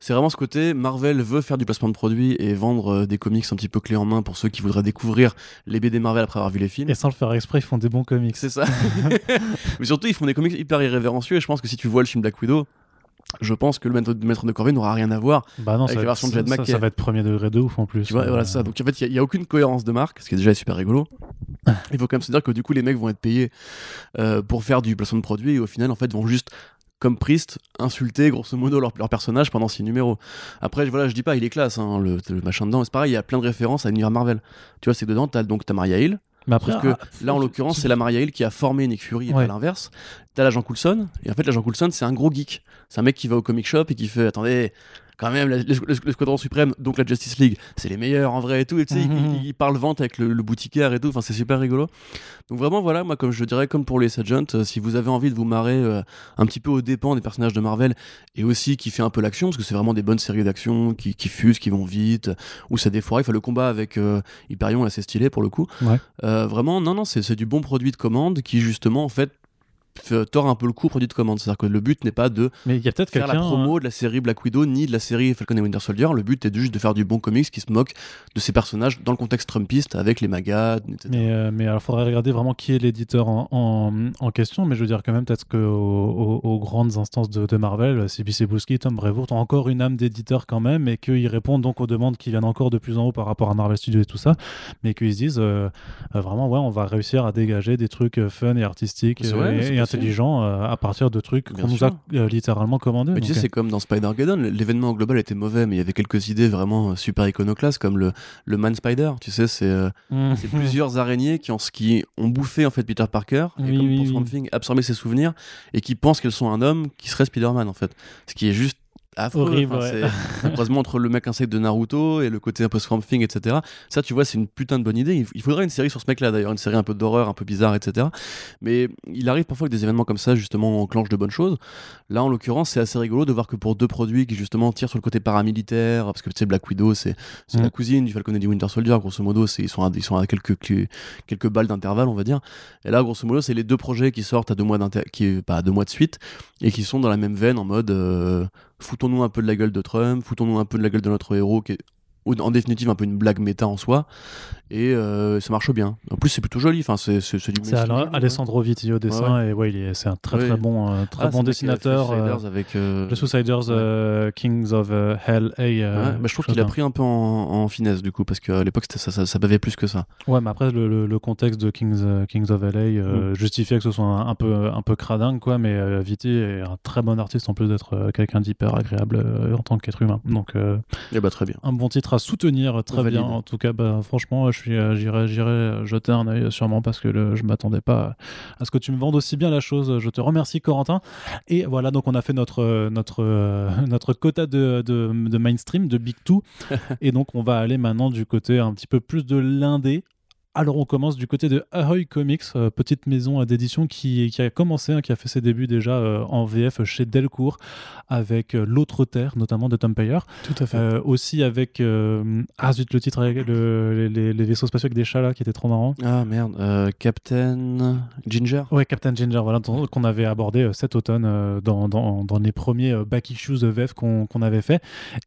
c'est vraiment ce côté Marvel veut faire du placement de produits et vendre euh, des comics un petit peu clés en main pour ceux qui voudraient découvrir les BD Marvel après avoir vu les films. Et sans le faire exprès, ils font des bons comics. C'est ça. Mais surtout, ils font des comics hyper irrévérencieux et je pense que si tu vois le film Black Widow, je pense que le maître de Corvée n'aura rien à voir bah non, avec la version de Jed ça, ça, va être premier degré de ouf en plus. Tu vois, voilà ça. Donc en fait, il n'y a, aucune cohérence de marque, ce qui est déjà super rigolo. il faut quand même se dire que du coup, les mecs vont être payés euh, pour faire du placement de produits et au final, en fait, vont juste comme Priest, insulter grosso modo leur, personnage pendant six numéros. Après, voilà, je dis pas, il est classe, hein, le, machin dedans. C'est pareil, il y a plein de références à l'univers Marvel. Tu vois, c'est dedans, t'as donc as Maria Hill. Mais après, que ah, là, en l'occurrence, c'est la Maria Hill qui a formé Nick Fury et pas l'inverse. T'as l'agent Coulson, et en fait, l'agent Coulson, c'est un gros geek. C'est un mec qui va au comic shop et qui fait Attendez, quand même, le, Squadron Suprême, donc la Justice League, c'est les meilleurs en vrai et tout. Et tu sais, il, il, parle vente avec le, boutiquaire et tout. Enfin, c'est super rigolo. Donc vraiment, voilà, moi, comme je dirais, comme pour les Agents, euh, si vous avez envie de vous marrer euh, un petit peu aux dépens des personnages de Marvel et aussi qui fait un peu l'action, parce que c'est vraiment des bonnes séries d'action qui, qui, fusent, qui vont vite, où ça défoire. Enfin, le combat avec euh, Hyperion est assez stylé pour le coup. vraiment, non, non, c'est du bon produit de commande qui justement, en fait, tord un peu le coup produit de commande. C'est-à-dire que le but n'est pas de mais y a faire la promo hein. de la série Black Widow ni de la série Falcon et Winter Soldier. Le but est juste de faire du bon comics qui se moque de ces personnages dans le contexte trumpiste avec les magas, etc. Mais, euh, mais alors, faudrait regarder vraiment qui est l'éditeur en, en, question. Mais je veux dire, quand même, peut-être qu'aux aux, grandes instances de, Marvel, CBC Booski, Tom Brevoort ont encore une âme d'éditeur quand même et qu'ils répondent donc aux demandes qui viennent encore de plus en haut par rapport à Marvel Studios et tout ça. Mais qu'ils se disent euh, euh, vraiment, ouais, on va réussir à dégager des trucs fun et artistiques et, et intelligents à partir de trucs qu'on nous a euh, littéralement commandés. Mais tu sais, euh. c'est comme dans Spider-Geddon, l'événement global était mauvais, mais il y avait quelques idées vraiment euh, super iconoclastes, comme le, le Man Spider. Tu sais, c'est mmh. plusieurs araignées qui ont, qui ont bouffé en fait Peter Parker, et comme pour Swamp Thing, absorbé ses souvenirs, et qui pensent qu'elles sont un homme qui serait Spider-Man en fait. Ce qui est juste Horrible, C'est un croisement entre le mec insecte de Naruto et le côté un peu Swamp Thing, etc. Ça, tu vois, c'est une putain de bonne idée. Il faudrait une série sur ce mec-là, d'ailleurs, une série un peu d'horreur, un peu bizarre, etc. Mais il arrive parfois que des événements comme ça, justement, enclenchent de bonnes choses. Là, en l'occurrence, c'est assez rigolo de voir que pour deux produits qui, justement, tirent sur le côté paramilitaire, parce que tu sais, Black Widow, c'est mm. la cousine du Falcon et du Winter Soldier, grosso modo, ils sont, à, ils sont à quelques, quelques balles d'intervalle, on va dire. Et là, grosso modo, c'est les deux projets qui sortent à deux mois, qui, à deux mois de suite et qui sont dans la même veine en mode. Euh, foutons-nous un peu de la gueule de Trump, foutons-nous un peu de la gueule de notre héros qui est en définitive un peu une blague méta en soi et euh, ça marche bien. En plus c'est plutôt joli. Enfin c'est c'est du c'est Alessandro Vitti au dessin. Et ouais c'est un très très bon euh, très ah, bon dessinateur euh, avec The Suiciders Kings of Hell et bah, je trouve qu'il a pris un peu en, finesse du coup parce qu'à l'époque ça, ça, ça, bavait plus que ça. Ouais mais après le, le, contexte de Kings Kings of LA mm. justifiait que ce soit un, peu un peu cradingue quoi. Mais Vitti est un très bon artiste en plus d'être quelqu'un d'hyper agréable en tant qu'être humain. Donc et eh bah, très bien. un bon titre à soutenir très bien. En tout cas, bah, franchement, je suis, euh, j'irai, j'irai jeter un œil sûrement parce que le, je m'attendais pas à ce que tu me vendes aussi bien la chose. Je te remercie, Corentin. Et voilà, donc on a fait notre notre euh, notre quota de, de, de mainstream, de Big Two, et donc on va aller maintenant du côté un petit peu plus de l'indé alors on commence du côté de Ahoy Comics, euh, petite maison d'édition qui, qui, a commencé, hein, qui a fait ses débuts déjà euh, en VF chez Delcourt avec euh, L'autre Terre, notamment de Tom Payer. Tout à fait. aussi avec, ah zut, le titre, le, les, vaisseaux spatiaux avec des chats là, qui étaient trop marrants. Ah merde, Captain Ginger Ouais, Captain Ginger, voilà, qu'on avait abordé cet automne dans, dans, dans, les premiers back issues de VF qu'on avait fait.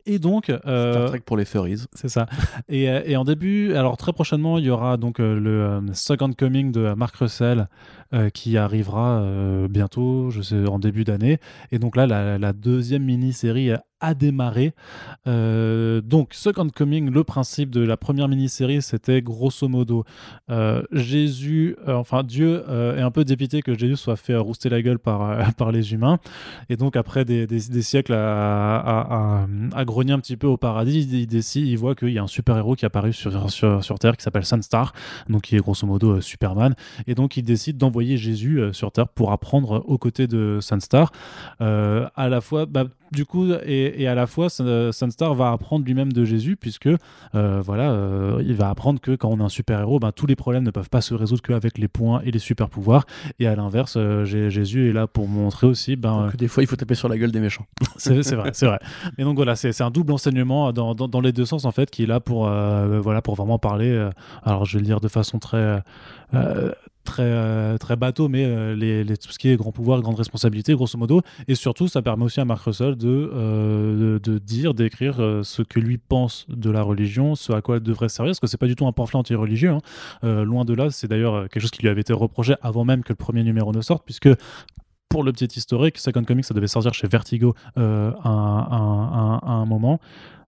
Et donc... Star Trek pour les furries. C'est ça. et, et en début, alors très prochainement, il y aura donc le euh, Second Coming de Mark Russell euh, qui arrivera euh, bientôt, je sais, en début d'année. Et donc là, la, deuxième mini-série a démarré. Euh, donc, Second Coming, le principe de la première mini-série, c'était grosso modo euh, Jésus, euh, enfin Dieu est un peu dépité que Jésus soit fait rouster la gueule par, par les humains. Et donc, après des, siècles à, à, grogner un petit peu au paradis, il, décide, il voit qu'il y a un super-héros qui est apparu sur, sur, sur, Terre qui s'appelle Sunstar, donc qui est grosso modo Superman. Et donc, il décide d'envoyer Jésus sur Terre pour apprendre aux côtés de Sunstar. à la fois, bah, du coup, et, à la fois, Sunstar va apprendre lui-même de Jésus, puisque euh, voilà, euh, il va apprendre que quand on est un super-héros, ben, tous les problèmes ne peuvent pas se résoudre qu'avec les points et les super-pouvoirs. Et à l'inverse, euh, Jésus est là pour montrer aussi ben, que des fois, il faut taper sur la gueule des méchants. c'est vrai, c'est vrai. Et donc voilà, c'est un double enseignement dans, dans, les deux sens, en fait, qui est là pour, voilà, pour vraiment parler. alors, je vais le dire de façon très très, euh, très bateau, mais euh, tout ce qui est grand pouvoir, grande responsabilité, grosso modo. Et surtout, ça permet aussi à Marc Russell de, euh, de, dire, d'écrire ce que lui pense de la religion, ce à quoi elle devrait servir, parce que c'est pas du tout un pamphlet anti-religieux. Hein. loin de là, c'est d'ailleurs quelque chose qui lui avait été reproché avant même que le premier numéro ne sorte, puisque pour le petit historique, Second Comics, ça devait sortir chez Vertigo à, un moment.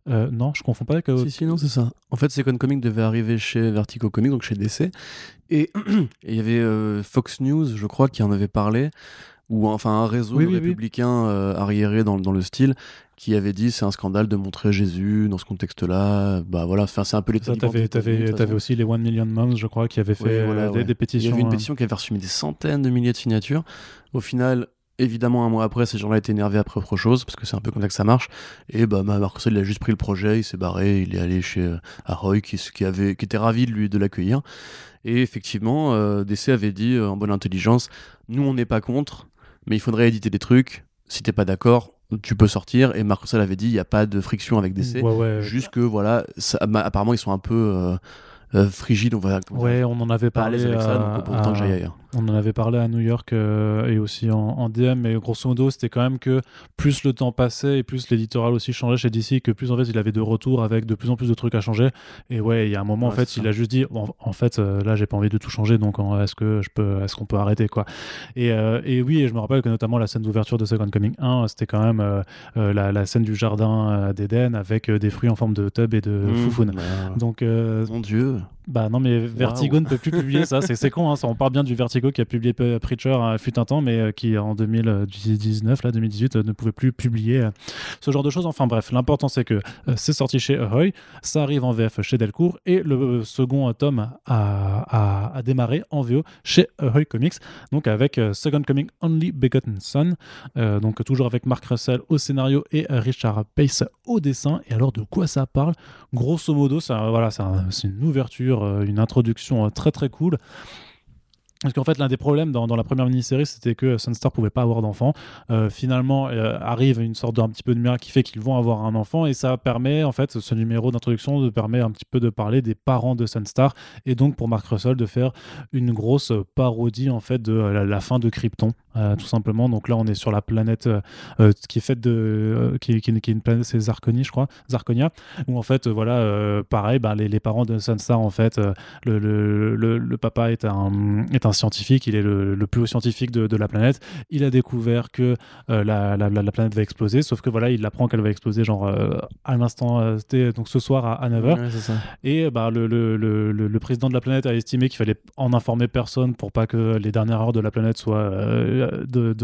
Euh, non, je confonds pas avec. Si, si, non, c'est ça. En fait, Second Comics devait arriver chez Vertigo Comics, donc chez DC. Et il y avait euh, Fox News, je crois, qui en avait parlé, ou enfin un réseau républicain euh, arriéré dans, dans, le style, qui avait dit c'est un scandale de montrer Jésus dans ce contexte-là. Bah voilà, c'est un peu les Tu avais, aussi les One Million Moms, je crois, qui avaient fait des, des, pétitions. Il y avait une pétition qui avait reçu des centaines de milliers de signatures. Au final, Évidemment, un mois après, ces gens-là étaient énervés après autre chose, parce que c'est un peu comme ça que ça marche. Et bah, Marc il a juste pris le projet, il s'est barré, il est allé chez euh, Ahoy, qui, qui, avait, qui était ravi de, lui, de l'accueillir. Et effectivement, euh, DC avait dit, euh, en bonne intelligence, nous, on n'est pas contre, mais il faudrait éditer des trucs. Si t'es pas d'accord, tu peux sortir. Et Marc Russell avait dit, il n'y a pas de friction avec DC. Juste que, voilà, apparemment, ils sont un peu... frigides, on va. Ouais, on en avait parlé. avec ça, donc autant que j'aille ailleurs. On en avait parlé à New York euh, et aussi en, DM, mais grosso modo, c'était quand même que plus le temps passait et plus l'éditorial aussi changeait chez DC, que plus en fait il avait de retours avec de plus en plus de trucs à changer. Et ouais, il y a un moment, en fait, il a juste dit en fait, euh, là, j'ai pas envie de tout changer, donc est-ce que je peux, est-ce qu'on peut arrêter quoi? Et, euh, et, oui, et je me rappelle que notamment la scène d'ouverture de Second Coming 1, c'était quand même la, scène du jardin d'Eden avec des fruits en forme de tub et de mmh, foufoune. Bah, donc, mon Dieu. Bah non, mais Vertigo ne peut plus publier ça. C'est con, hein, ça, on parle bien du Vertigo qui a publié Preacher hein, fut un temps, mais euh, qui en 2019, là, 2018, euh, ne pouvait plus publier euh, ce genre de choses. Enfin bref, l'important c'est que c'est sorti chez Ahoy, ça arrive en VF chez Delcourt, et le second tome a, a, démarré en VO chez Ahoy Comics, donc avec Second Coming Only Begotten Son, donc toujours avec Mark Russell au scénario et Richard Pace au dessin. Et alors de quoi ça parle? Grosso modo, voilà, c'est une ouverture, une introduction très très cool. Parce qu'en fait, l'un des problèmes dans, la première mini-série, c'était que Sunstar pouvait pas avoir d'enfant. Euh, finalement, euh, arrive une sorte d'un petit peu de miracle qui fait qu'ils vont avoir un enfant, et ça permet, en fait, ce numéro d'introduction de permet un petit peu de parler des parents de Sunstar, et donc pour Mark Russell de faire une grosse parodie en fait de la, fin de Krypton, euh, tout simplement. Donc là, on est sur la planète qui est faite de, qui, qui, est une planète, c'est Zarkonia, je crois, Zarkonia, où en fait, voilà, pareil, bah, les, parents de Sunstar, en fait, le, le, le, papa est un scientifique, il est le, plus haut scientifique de, la planète. Il a découvert que euh, la, la, planète va exploser, sauf que voilà, il apprend qu'elle va exploser genre euh, à l'instant, euh, donc ce soir à, 9h. et bah, le, le, président de la planète a estimé qu'il fallait en informer personne pour pas que les dernières heures de la planète soient de,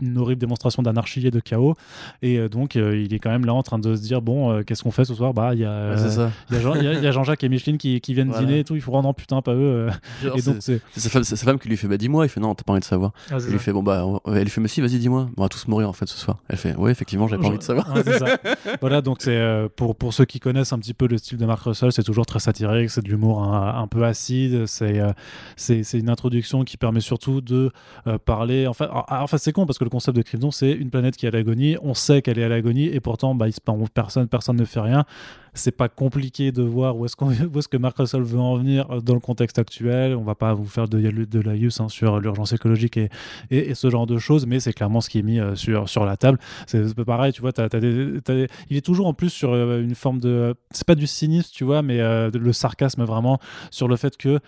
une horrible démonstration d'anarchie et de chaos. Et donc, il est quand même là en train de se dire bon, qu'est-ce qu'on fait ce soir? Bah, il y a, a Jean-Jacques et Micheline qui, qui viennent dîner et tout. Il faut rendre putain, pas eux. et donc, c'est qui lui fait bah dis-moi. Il fait non t'as pas envie de savoir. Ah, il lui fait bon bah elle lui fait mais si vas-y dis-moi. On va tous mourir en fait ce soir. Elle fait ouais effectivement j'ai pas envie de savoir. Voilà donc c'est euh, pour pour ceux qui connaissent un petit peu le style de Mark Russell c'est toujours très satirique c'est de l'humour un, peu acide c'est euh, c'est une introduction qui permet surtout de euh, parler en fait en fait c'est con parce que le concept de Krypton c'est une planète qui est à l'agonie on sait qu'elle est à l'agonie et pourtant bah il se personne personne ne fait rien c'est pas compliqué de voir où est-ce, qu'on, où est-ce que Mark Russell veut en venir euh, dans le contexte actuel. On va pas vous faire de, de la use hein, sur l'urgence écologique et, ce genre de choses, mais c'est clairement ce qui est mis euh, sur, sur la table. C'est pareil, tu vois, il est toujours en plus sur euh, une forme de. C'est pas du cynisme, tu vois, mais le sarcasme vraiment sur le fait que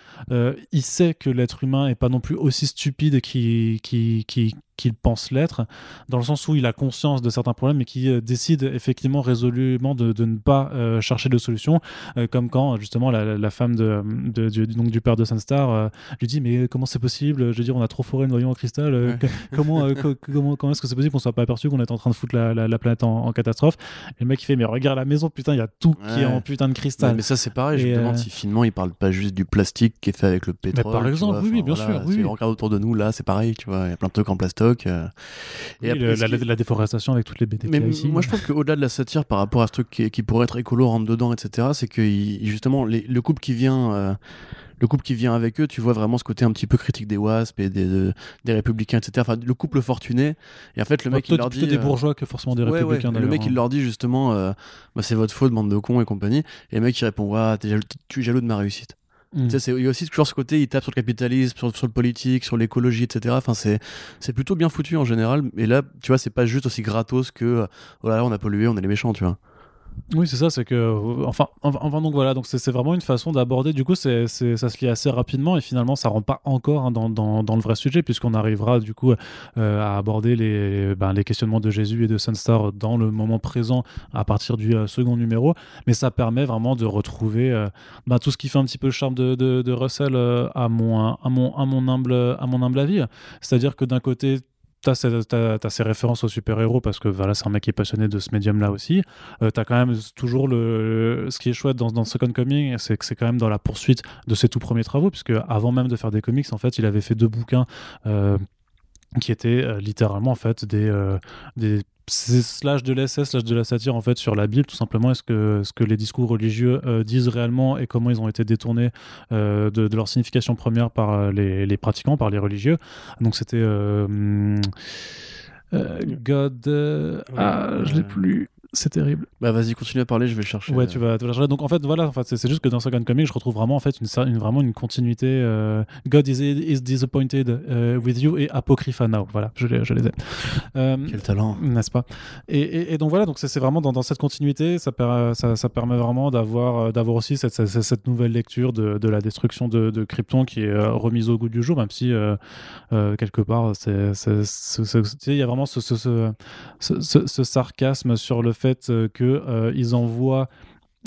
il sait que l'être humain est pas non plus aussi stupide qu'il qui, qui, qu'il pense l'être, dans le sens où il a conscience de certains problèmes et qui euh, décide effectivement résolument de, de ne pas euh, chercher de solution, euh, comme quand justement la, la femme de, de- du, donc, du père de Sunstar lui dit mais comment c'est possible? Je veux dire, on a trop foré le noyau en cristal. Ouais. que- comment, co- comment, comment est-ce que c'est possible qu'on soit pas aperçu qu'on est en train de foutre la, la- la planète en, en catastrophe? Et le mec il fait mais regarde la maison, putain, il y a tout qui est en putain de Ouais, cristal. mais ça c'est pareil, je Et, me demande si finement il parle pas juste du plastique qui est fait avec le pétrole. par exemple, vois, oui, oui, bien voilà, sûr, oui, on regarde autour de nous, là c'est pareil, tu vois, il y a plein de trucs en euh. Oui, après, le- ce la, déforestation avec toutes les bêtes Mais ici. moi je trouve qu'au-delà de la satire par rapport à ce truc qui, qui pourrait être écolo rentre dedans etc c'est que il- justement les- le couple qui vient euh, le couple qui vient avec eux tu vois vraiment ce côté un petit peu critique des WASP et des, de- des républicains etc enfin le couple fortuné et en fait le mec il plutôt, leur plutôt dit des euh, bourgeois que forcément des ouais, ouais, républicains. le mec hein. il leur dit justement euh, bah, c'est votre faute bande de cons et compagnie et le mec il répond ouais, tu es jaloux de ma réussite Mm. tu sais, c'est- il y a aussi toujours ce côté, il tape sur le capitalisme, sur, sur le politique, sur l'écologie, etc. Enfin, c'est, plutôt bien foutu en général. Et là, tu vois, c'est pas juste aussi gratos que, oh là là, on a pollué, on est les méchants, tu vois. Oui, c'est ça, c'est que. Enfin, enfin, donc voilà, donc c'est vraiment une façon d'aborder. Du coup, ça se lit assez rapidement et finalement, ça rentre pas encore hein, dans, le vrai sujet, puisqu'on arrivera du coup euh, à aborder les, ben, les questionnements de Jésus et de Sunstar dans le moment présent à partir du euh, second numéro. Mais ça permet vraiment de retrouver euh, ben, tout ce qui fait un petit peu le charme de, Russell à, à, mon, à, mon humble, à mon humble avis. C'est-à-dire que d'un côté, T'as ces, références aux super-héros parce que voilà, c'est un mec qui est passionné de ce médium-là aussi. Euh, t'as quand même toujours le. Ce qui est chouette dans, dans Second Coming, c'est que c'est quand même dans la poursuite de ses tout premiers travaux, puisque avant même de faire des comics, en fait, il avait fait deux bouquins euh, qui étaient euh, littéralement en fait des, euh, des slash de l'essai, slash de la satire en fait sur la Bible, tout simplement, est-ce que, ce que les discours religieux euh, disent réellement et comment ils ont été détournés euh, de, de leur signification première par les, les pratiquants, par les religieux? Donc c'était euh, euh, God, ah, je l'ai plus, c'est terrible. Bah, vas-y, continue à parler, je vais le chercher. Ouais, tu vas, tu vas chercher. Donc en fait, voilà, en fait, c'est juste que dans Second Coming, je retrouve vraiment en fait une, vraiment une continuité. euh, God is, is disappointed euh, with you et Apocrypha now. Voilà, je les, je les ai. Euh, Quel talent. n'est-ce pas? Et, et- et donc voilà, donc c'est vraiment dans, dans cette continuité, ça, per- ça, ça permet vraiment d'avoir euh, d'avoir aussi cette, cette, cette nouvelle lecture de, de la destruction de, de Krypton qui est euh, remise au goût du jour, même si euh, euh, quelque part, c'est il y a vraiment ce, ce- ce- ce sarcasme sur le fait euh, que euh, ils envoient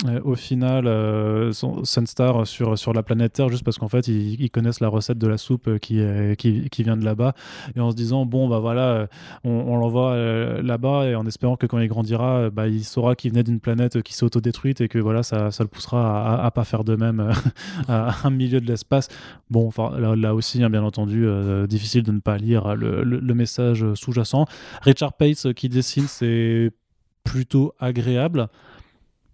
euh, au final euh, Sunstar sur, sur la planète Terre juste parce qu'en fait ils, connaissent la recette de la soupe euh, qui, qui, vient de là-bas. Et en se disant bon bah voilà euh, on, l'envoie euh, là-bas et en espérant que quand il grandira euh, bah, il saura qu'il venait d'une planète qui s'est autodétruite et que voilà ça, ça le poussera à, pas faire de même euh, à un milieu de l'espace. Bon enfin là, aussi hein, bien entendu euh, difficile de ne pas lire le, le- message sous-jacent. Richard Pace euh, qui dessine c'est plutôt agréable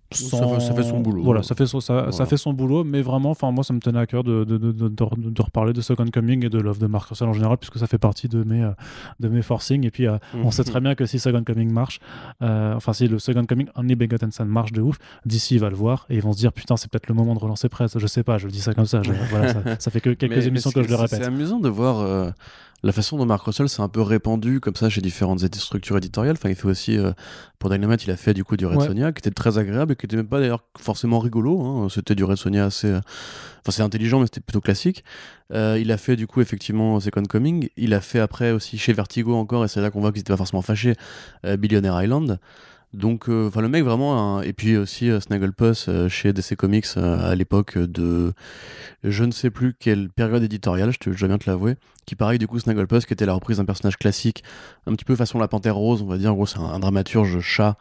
Ça fait- ça fait son boulot. Voilà, ça fait son, ça, fait son boulot, mais vraiment, enfin moi, ça me tenait à cœur de, de, de, de, reparler de Second Coming et de Love de Mark Russell en général, puisque ça fait partie de mes, euh, de mes forcings. Et puis, euh, on sait très bien que si Second Coming marche, euh, enfin si le Second Coming Only Begotten marche de ouf, d'ici va le voir et ils vont se dire putain, c'est peut-être le moment de relancer Presse. Je sais pas, je le dis ça comme ça. je- voilà, ça, ça fait que quelques Mais- émissions que je le répète. C'est amusant de voir euh, la façon dont Mark Russell s'est un peu répandu comme ça chez différentes structures éditoriales. Enfin, il fait aussi euh, pour Dynamite, il a fait du coup du Red Ouais. Sonia qui était très agréable et qui était même pas d'ailleurs forcément rigolo. hein. C'était du Red Sonia assez. euh, Enfin, c'est intelligent, mais c'était plutôt classique. Euh, il a fait du coup effectivement Second Coming. Il a fait après aussi chez Vertigo encore, et c'est là qu'on voit qu'ils étaient pas forcément fâchés, euh, Billionaire Island. Donc, euh, enfin, le mec vraiment. un- Et puis aussi euh, Snagglepuss euh, chez DC Comics à l'époque de. Je ne sais plus quelle période éditoriale, je, te, je bien te l'avouer. Qui, pareil, du coup, Snagglepuss, qui était la reprise d'un personnage classique, un petit peu façon la panthère rose, on va dire. En gros, c'est un dramaturge chat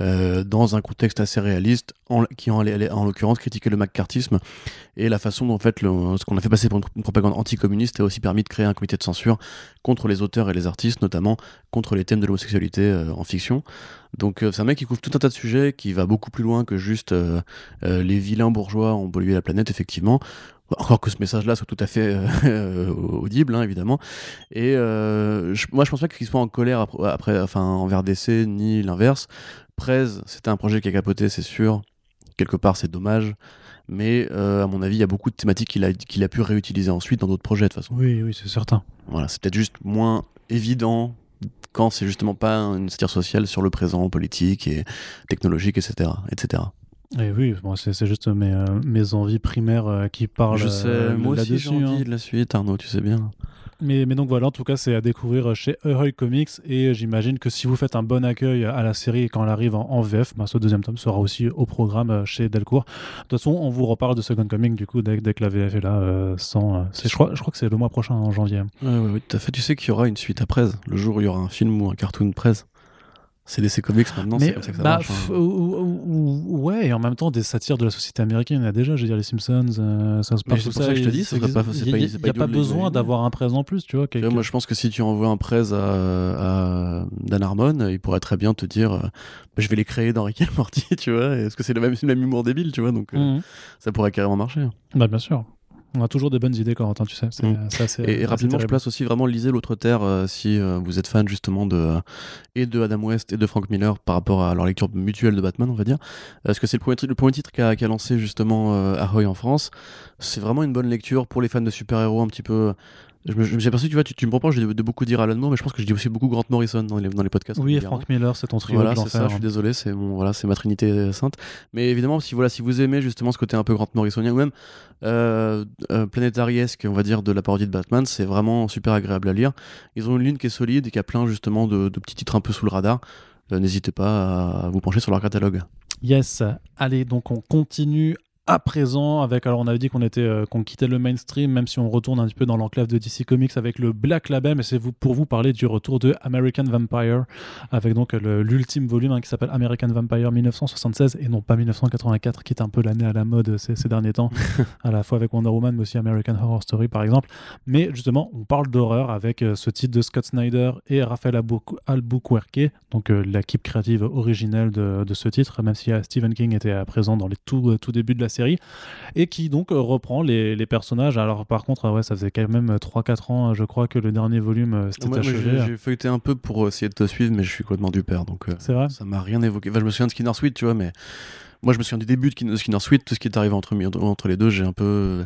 euh, dans un contexte assez réaliste, qui en, en l'occurrence critiquait le macartisme et la façon dont en fait ce qu'on a fait passer pour une, propagande anticommuniste a aussi permis de créer un comité de censure contre les auteurs et les artistes, notamment contre les thèmes de l'homosexualité euh, en fiction. Donc euh, c'est un mec qui couvre tout un tas de sujets, qui va beaucoup plus loin que juste les vilains bourgeois ont pollué la planète, effectivement. Encore que ce message-là soit tout à fait euh, audible, hein, évidemment. Et euh, je- moi, je pense pas qu'il soit en colère après, après- enfin, envers DC, ni l'inverse. Prez, c'était un projet qui a capoté, c'est sûr. Quelque part, c'est dommage. Mais euh, à mon avis, il y a beaucoup de thématiques qu'il a, qu'il a pu réutiliser ensuite dans d'autres projets, de toute façon. Oui, oui, c'est certain. Voilà, c'est peut-être juste moins évident quand c'est justement pas une satire sociale sur le présent politique et technologique, etc. etc. Et oui, bon, c'est juste mes, euh, mes envies primaires euh, qui parlent Je sais, euh, moi aussi j'ai là-dessus. hein. envie de la suite, Arnaud, tu sais bien. Mais, mais donc voilà, en tout cas, c'est à découvrir chez Ahoy Comics. Et j'imagine que si vous faites un bon accueil à la série quand elle arrive en, VF, bah, ce deuxième tome sera aussi au programme chez Delcourt. De toute façon, on vous reparle de Second Coming du coup dès, dès que la VF est là. sans, je, crois, je crois que c'est le mois prochain, en janvier. Oui, oui, oui, tout à fait. Tu sais qu'il y aura une suite après, le jour où il y aura un film ou un cartoon presse. C'est DC Comics maintenant, c'est comme ça que ça bah, marche. Hein. ouais, et en même temps, des satires de la société américaine, il y en a déjà. Je veux dire, les Simpsons, euh, ça se passe. C'est pour ça que je te dis, il n'y a, pas, besoin d'avoir un presse en plus, tu vois. moi, je pense que si tu envoies un presse à, Dan Harmon, il pourrait très bien te dire euh, bah, je vais les créer dans Rick Morty, tu vois. Est-ce que c'est le même, même humour débile, tu vois Donc, euh, mmh. ça pourrait carrément marcher. Bah, bien sûr. On a toujours des bonnes idées, Corentin, tu sais. Mm. et, rapidement, je place aussi vraiment lisez l'autre terre euh, si euh, vous êtes fan justement de et de Adam West et de Frank Miller par rapport à leur lecture mutuelle de Batman, on va dire. Parce que c'est le premier, le premier titre qu'a lancé justement euh, Ahoy en France? C'est vraiment une bonne lecture pour les fans de super-héros un petit peu je me, suis aperçu, tu vois, tu, me reproches de, beaucoup dire Alan Moore, mais je pense que je dis aussi beaucoup Grant Morrison dans les, dans les podcasts. Oui, Frank Miller, c'est ton trio. Voilà, c'est ça, je suis désolé, c'est mon, voilà, c'est ma trinité sainte. Mais évidemment, si, voilà, si vous aimez justement ce côté un peu Grant Morrisonien, ou même euh, euh, planétariesque, on va dire, de la parodie de Batman, c'est vraiment super agréable à lire. Ils ont une ligne qui est solide et qui a plein justement de, petits titres un peu sous le radar. Euh, n'hésitez pas à vous pencher sur leur catalogue. Yes, allez, donc on continue à présent avec alors on avait dit qu'on était euh, qu'on quittait le mainstream même si on retourne un petit peu dans l'enclave de DC Comics avec le Black Label mais c'est vous pour vous parler du retour de American Vampire avec donc l'ultime volume hein, qui s'appelle American Vampire 1976 et non pas 1984 qui est un peu l'année à la mode ces, derniers temps à la fois avec Wonder Woman mais aussi American Horror Story par exemple. Mais justement on parle d'horreur avec euh, ce titre de Scott Snyder et Raphaël Albuquerque donc euh, l'équipe créative originelle de, ce titre même si Stephen King était présent dans les tout, tout débuts de la série et qui donc euh, reprend les, les personnages. Alors par contre, ouais, ça faisait quand même 3-4 ans, je crois, que le dernier volume euh, s'était achevé. J'ai feuilleté un peu pour essayer de te suivre, mais je suis complètement du père, donc euh, c'est vrai. Ça m'a rien évoqué. Enfin, je me souviens de Skinner Suite, tu vois, mais moi je me souviens du début de Skinner Suite, tout ce qui est arrivé entre, entre les deux, j'ai un peu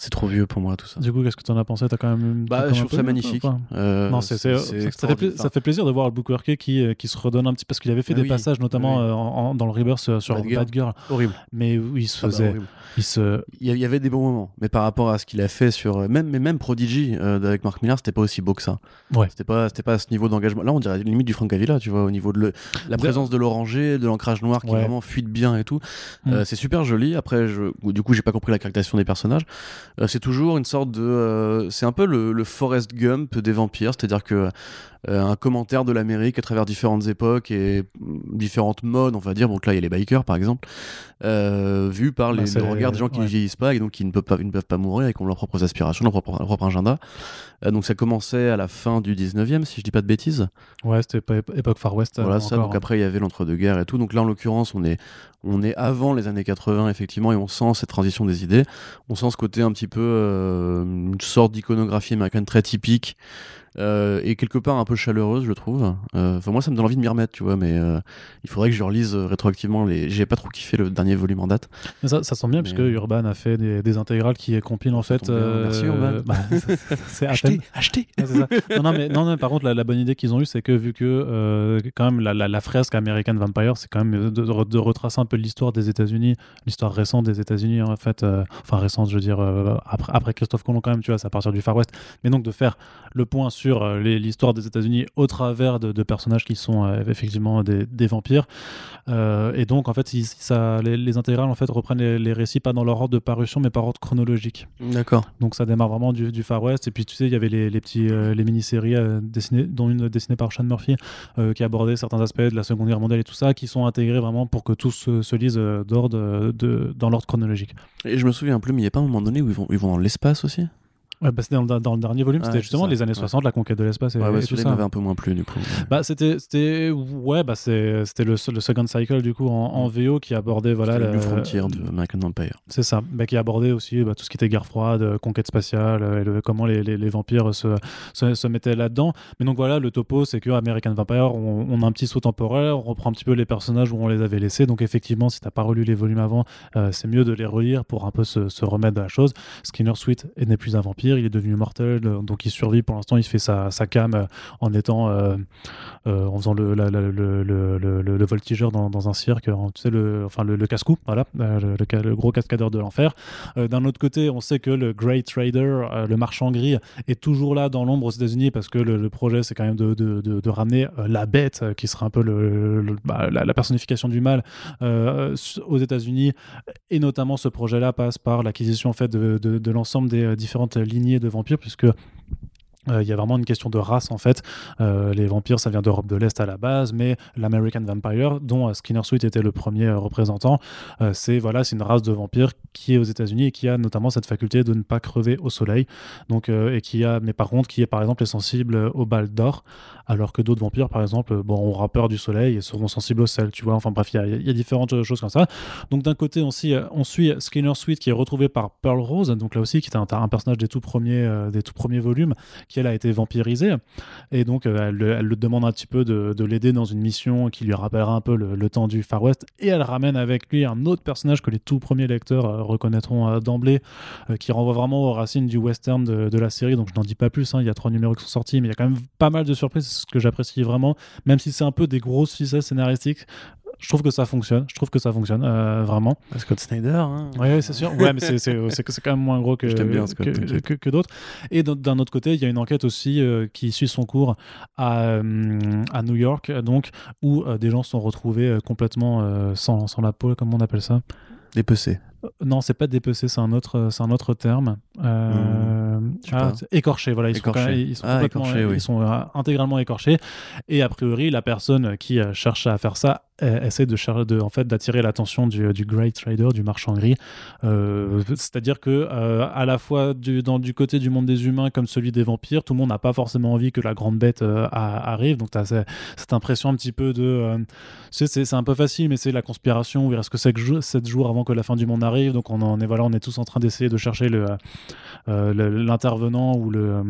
c'est trop vieux pour moi tout ça. Du coup, qu'est-ce que tu en as pensé? T'as quand même. Bah, je trouve ça magnifique. Euh, non, c'est, ça, fait ça, fait plaisir de voir Albuquerque qui, euh, qui se redonne un petit parce qu'il avait fait ah des passages, notamment euh, dans le Rebirth sur Bad Girl. Horrible. Mais où il se ah bah, faisait. il, se... il y avait des bons moments, mais par rapport à ce qu'il a fait sur même mais même Prodigy avec Mark Millar, c'était pas aussi beau que ça. Ouais. C'était pas c'était pas à ce niveau d'engagement. Là, on dirait limite du Frank Avila, tu vois, au niveau de la présence de l'oranger, de l'ancrage noir qui vraiment fuite bien et tout. Mm. c'est super joli. Après, je... du coup, j'ai pas compris la caractérisation des personnages. C'est toujours une sorte de. Euh, c'est un peu le, le, Forrest Gump des vampires, c'est-à-dire que euh, un commentaire de l'Amérique à travers différentes époques et différentes modes, on va dire. Donc là, il y a les bikers, par exemple, euh, vus par les, bah, regards des gens qui ne vieillissent pas et donc qui ne peuvent pas, ne peuvent pas mourir et qui ont leurs propres aspirations, leur propre, leur propre agenda. Euh, donc ça commençait à la fin du 19e, si je dis pas de bêtises. Ouais, c'était époque Far West. Voilà, ça. Donc après, il y avait l'entre-deux-guerres et tout. Donc là, en l'occurrence, on est, on est avant les années 80, effectivement, et on sent cette transition des idées. On sent ce côté un petit peu, une sorte d'iconographie américaine très typique. Euh, et quelque part un peu chaleureuse, je trouve. Euh, enfin, moi, ça me donne envie de m'y remettre, tu vois, mais euh, il faudrait que je relise rétroactivement. Les... J'ai pas trop kiffé le dernier volume en date. ça, ça sent bien, puisque Urban a fait des, intégrales qui compilent en fait. Merci Urban. Bah, c'est acheté, acheté. non, non, mais, non, non, par contre, la, bonne idée qu'ils ont eue, c'est que vu que quand même la, la, fresque American Vampire, c'est quand même de, de, retracer un peu l'histoire des États-Unis, l'histoire récente des États-Unis, en fait, enfin récente, je veux dire, après, après Christophe Colomb, quand même, tu vois, c'est à partir du Far West. Mais donc de faire le point sur euh, l'histoire des États-Unis au travers de, personnages qui sont euh, effectivement des, vampires. Euh, et donc, en fait, ça, les, intégrales en fait, reprennent les, récits pas dans leur ordre de parution, mais par ordre chronologique. D'accord. Donc, ça démarre vraiment du, Far West. Et puis, tu sais, il y avait les, petits, les mini-séries dessinées, dont une dessinée par Sean Murphy, qui abordait certains aspects de la Seconde Guerre mondiale et tout ça, qui sont intégrés vraiment pour que tout se, se lise d'ordre, de, dans l'ordre chronologique. Et je me souviens plus, mais il n'y a pas un moment donné où ils vont, ils vont dans l'espace aussi? Ouais, bah, c'était dans, le dernier volume, c'était justement les années 60, la conquête de l'espace. Et, ouais, ouais, tout ça. m'avait un peu moins plu du coup. Bah, c'était, c'était, ouais, bah, c'était le, le Second Cycle du coup en, mm. VO qui abordait voilà le la frontière de American Empire. C'est ça, bah, qui abordait aussi bah, tout ce qui était guerre froide, conquête spatiale euh, et comment les, les, vampires se, se, mettaient là-dedans. Mais donc voilà, le topo, c'est que American Vampire, on, a un petit saut temporel, on reprend un petit peu les personnages où on les avait laissés. Donc effectivement, si t'as pas relu les volumes avant, euh, c'est mieux de les relire pour un peu se, se remettre de la chose. Skinner Sweet n'est plus un vampire il est devenu mortel, donc il survit. Pour l'instant, il fait sa, cam en étant, en faisant le, le, voltigeur dans, un cirque, tu sais, le, enfin le, casse-cou, voilà, le, gros cascadeur de l'enfer. D'un autre côté, on sait que le Great Trader, le marchand gris, est toujours là dans l'ombre aux États-Unis parce que le, projet, c'est quand même de, ramener la bête, qui sera un peu bah, la, personnification du mal aux États-Unis. Et notamment, ce projet-là passe par l'acquisition en fait, de, l'ensemble des différentes de vampires, puisque il y a vraiment une question de race en fait. Euh, les vampires, ça vient d'Europe de l'Est à la base, mais l'American Vampire, dont euh, Skinner Sweet était le premier représentant, c'est voilà, une race de vampires qui est aux États-Unis et qui a notamment cette faculté de ne pas crever au soleil. Donc et qui a, mais par contre, qui est par exemple sensible aux balles d'or, alors que d'autres vampires, par exemple, bon, aura peur du soleil et seront sensibles au sel. Tu vois. Enfin bref, il y, a différentes choses comme ça. Donc d'un côté, on, on suit Skinner Sweet qui est retrouvé par Pearl Rose, donc là aussi qui est un, un personnage des tout premiers, des tout premiers volumes, qui a été vampirisée. Et donc, euh, elle, le demande un petit peu de, l'aider dans une mission qui lui rappellera un peu le, temps du Far West. Et elle ramène avec lui un autre personnage que les tout premiers lecteurs euh, reconnaîtront euh, d'emblée, qui renvoie vraiment aux racines du western de, la série. Donc, je n'en dis pas plus. Hein. Il y a trois numéros qui sont sortis, mais il y a quand même pas mal de surprises. Ce que j'apprécie vraiment, même si c'est un peu des grosses ficelles scénaristiques je trouve que ça fonctionne. Je trouve que ça fonctionne euh, vraiment. Scott Snyder. Hein. Oui, c'est sûr. Ouais, mais c'est quand même moins gros que, bien, que, que, d'autres. Et d'un autre côté, il y a une enquête aussi euh, qui suit son cours à, euh, à New York, donc où des gens sont retrouvés complètement sans, sans, la peau. Comment on appelle ça? Dépecés. Non, c'est pas dépecé, c'est un autre, c'est un autre terme. Euh, ah, écorché, voilà, ils sont, ils sont, ah, ils sont intégralement écorchés. Et a priori, la personne qui cherche à faire ça essaie de, en fait d'attirer l'attention du, du, great trader, du marchand gris. Euh, c'est-à-dire que euh, à la fois du, côté du monde des humains comme celui des vampires, tout le monde n'a pas forcément envie que la grande bête euh, arrive. Donc tu as cette impression un petit peu de, c'est un peu facile, mais c'est la conspiration. Où il reste que 7 jours avant que la fin du monde arrive. Donc on, est voilà, on est tous en train d'essayer de chercher le l'intervenant ou le,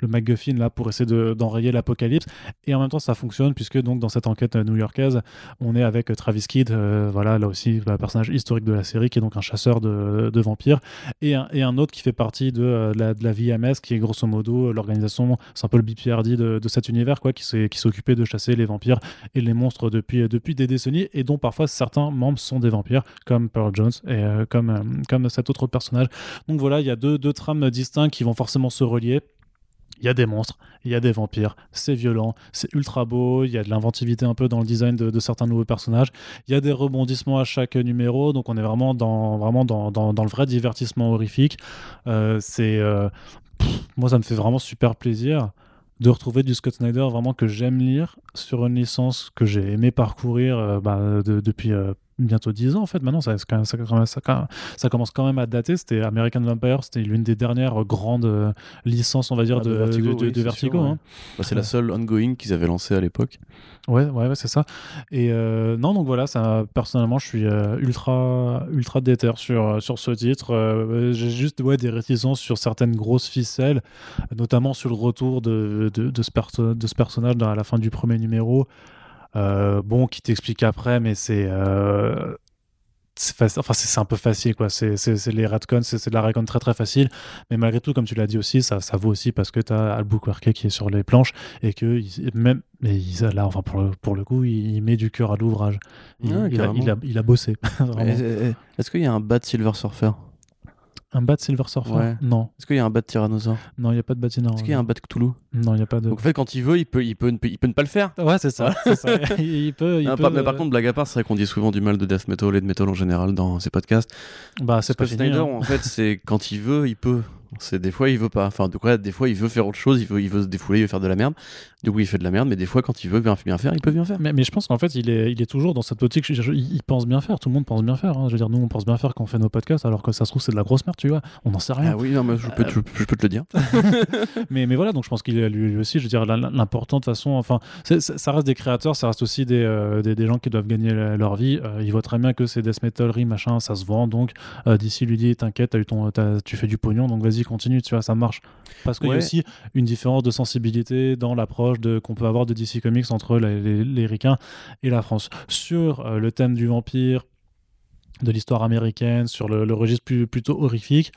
le MacGuffin là pour essayer d'enrayer l'apocalypse. Et en même temps, ça fonctionne puisque donc dans cette enquête new-yorkaise, on avec euh, Travis Kidd, euh, voilà, là aussi, un personnage historique de la série, qui est donc un chasseur de, vampires, et un, autre qui fait partie de, euh, la, de la VMS, qui est grosso modo l'organisation, c'est un peu le BPRD de, cet univers, quoi, qui s'occupait de chasser les vampires et les monstres depuis, depuis des décennies, et dont parfois certains membres sont des vampires, comme Pearl Jones et comme, comme cet autre personnage. Donc voilà, il y a deux, deux trames distinctes qui vont forcément se relier il y a des monstres, il y a des vampires, c'est violent, c'est ultra beau, il y a de l'inventivité un peu dans le design de, certains nouveaux personnages, il y a des rebondissements à chaque numéro, donc on est vraiment dans, vraiment dans, dans, le vrai divertissement horrifique. Euh, c'est, euh, moi, ça me fait vraiment super plaisir de retrouver du Scott Snyder vraiment que j'aime lire sur une licence que j'ai aimé parcourir euh, bah, depuis bientôt 10 ans en fait. Maintenant ça, ça, ça, ça, commence quand même à dater. C'était American Vampire c'était l'une des dernières grandes euh, licences on va dire ah, de, de, Vertigo, hein. bah, c'est la seule ongoing qu'ils avaient lancée à l'époque. Ouais ouais, c'est ça. Et euh, non donc voilà ça personnellement je suis euh, ultra ultra déter sur, sur ce titre. J'ai juste ouais, des réticences sur certaines grosses ficelles notamment sur le retour de, de, ce, de ce personnage à la fin du premier numéro bon, qui t'explique après, mais c'est euh, enfin c'est un peu facile quoi. C'est les retcons c'est de la recon très très facile. Mais malgré tout comme tu l'as dit aussi ça, ça vaut aussi parce que tu as Albuquerque qui est sur les planches et que même mais là enfin pour le, pour le coup il, met du cœur à l'ouvrage. Il, il, a, il, a, bossé est-ce qu'il y a un bad Silver Surfer? Un bat Silver Surfer Non. Est-ce qu'il y a un bat Tyrannosaure Non, il n'y a pas de bat Tyrannosaure. Est-ce qu'il y a un bat Cthulhu Non, il n'y a pas de. Donc en fait, quand il veut, il peut, il peut, il peut, ne pas le faire. Ouais, c'est ça. il peut. Il peut mais par contre, blague à part, c'est vrai qu'on dit souvent du mal de death metal et de metal en général dans ces podcasts. Bah, c'est pas Snyder, hein. en fait, c'est quand il veut, il peut. C'est des fois il veut pas. Enfin, de quoi, des fois il veut faire autre chose, il veut, il veut se défouler, il veut faire de la merde. Du coup, il fait de la merde, mais des fois quand il veut bien, bien faire, il peut bien faire. Mais, mais je pense qu'en fait, il est, il est toujours dans cette optique. Il, pense bien faire. Tout le monde pense bien faire. Hein. Je veux dire, nous, on pense bien faire quand on fait nos podcasts, alors que ça se trouve c'est de la grosse merde, tu vois. On n'en sait rien. Ah oui, non, mais je peux, je, peux te le dire. mais, mais voilà, donc je pense qu'il est lui aussi. Je veux dire, l'important de façon, enfin, ça reste des créateurs, ça reste aussi des, euh, des, gens qui doivent gagner leur vie. Euh, il voit très bien que c'est death metal, machin, ça se vend. Donc euh, d'ici lui dit, t'inquiète, tu fais du pognon, donc vas-y, continue, tu vois, ça marche. Parce qu'il y a aussi une différence de sensibilité dans l'approche qu'on peut avoir de DC Comics entre les, les, Ricains et la France. Sur euh, le thème du vampire, de l'histoire américaine, sur le, registre plutôt horrifique,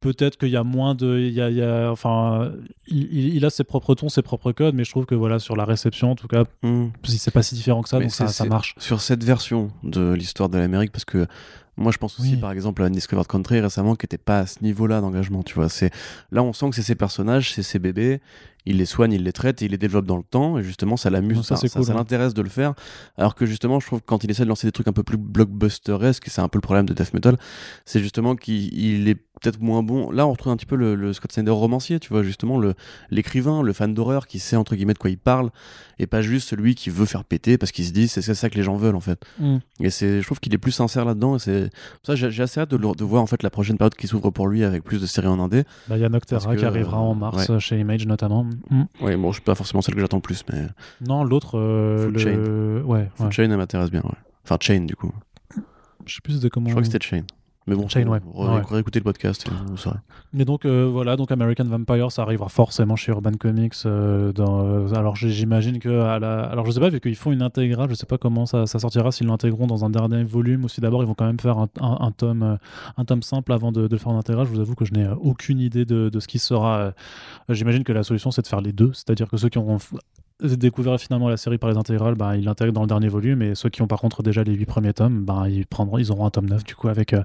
peut-être qu'il y a moins de il y a, il y a- enfin il, il- il a ses propres tons ses propres codes mais je trouve que voilà sur la réception en tout cas Hmm. c'est pas si différent que ça Mais donc ça, ça marche Sur cette version de l'histoire de l'Amérique, parce que moi je pense aussi Oui. par exemple à Undiscovered Country récemment qui était pas à ce niveau-là d'engagement, tu vois. C'est là on sent que c'est ses personnages, c'est ses bébés, il les soigne, il les traite, et il les développe dans le temps, et justement ça l'amuse, Non, ça, ça, c'est cool, ça ouais. l'intéresse de le faire. Alors que justement je trouve que quand il essaie de lancer des trucs un peu plus blockbusteresques, et c'est un peu le problème de death metal, c'est justement qu'il il est peut-être moins bon. Là on retrouve un petit peu le, le Scott Snyder romancier, tu vois, justement le l'écrivain, le fan d'horreur qui sait entre guillemets de quoi il parle, et pas juste celui qui veut faire péter parce qu'il se dit c'est ça que les gens veulent en fait. Mm. Et c'est, je trouve qu'il est plus sincère là-dedans. Et c'est ça, j'ai assez hâte de, le- de voir en fait la prochaine période qui s'ouvre pour lui avec plus de séries en indé. Bah, il y a Noctera que, qui arrivera en mars ouais. chez Image notamment Mm. Ouais, bon, je suis pas forcément celle que j'attends le plus, mais non l'autre euh, Food le... ouais, Food ouais. Chain, elle m'intéresse bien. Ouais. Enfin, Chain du coup. je sais plus c'était comment Je crois que c'était Chain. Mais bon, Chain, ouais. réécoutez le podcast, et vous saurez. Mais donc euh, voilà, donc American Vampire, ça arrivera forcément chez Urban Comics. euh, dans, euh, alors j'imagine que à la, alors je sais pas vu qu'ils font une intégrale, je sais pas comment ça, ça sortira s'ils l'intégreront dans un dernier volume ou si d'abord ils vont quand même faire un, un- un tome, un tome simple avant de, de le faire en intégral. Je vous avoue que je n'ai aucune idée de, de ce qui sera. j'imagine que la solution c'est de faire les deux, c'est-à-dire que ceux qui ont découvert finalement la série par les intégrales, ben, ils l'intègrent dans le dernier volume et ceux qui ont par contre déjà les huit premiers tomes, ben, ils prendront, ils auront un tome 9 du coup avec euh,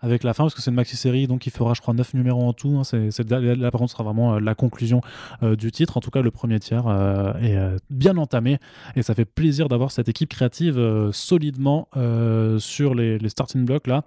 avec la fin parce que c'est une maxi série donc il fera je crois 9 numéros en tout hein. c'est, là, par contre sera vraiment euh, la conclusion euh, du titre en tout cas le premier tiers est bien entamé et ça fait plaisir d'avoir cette équipe créative solidement sur les starting blocks là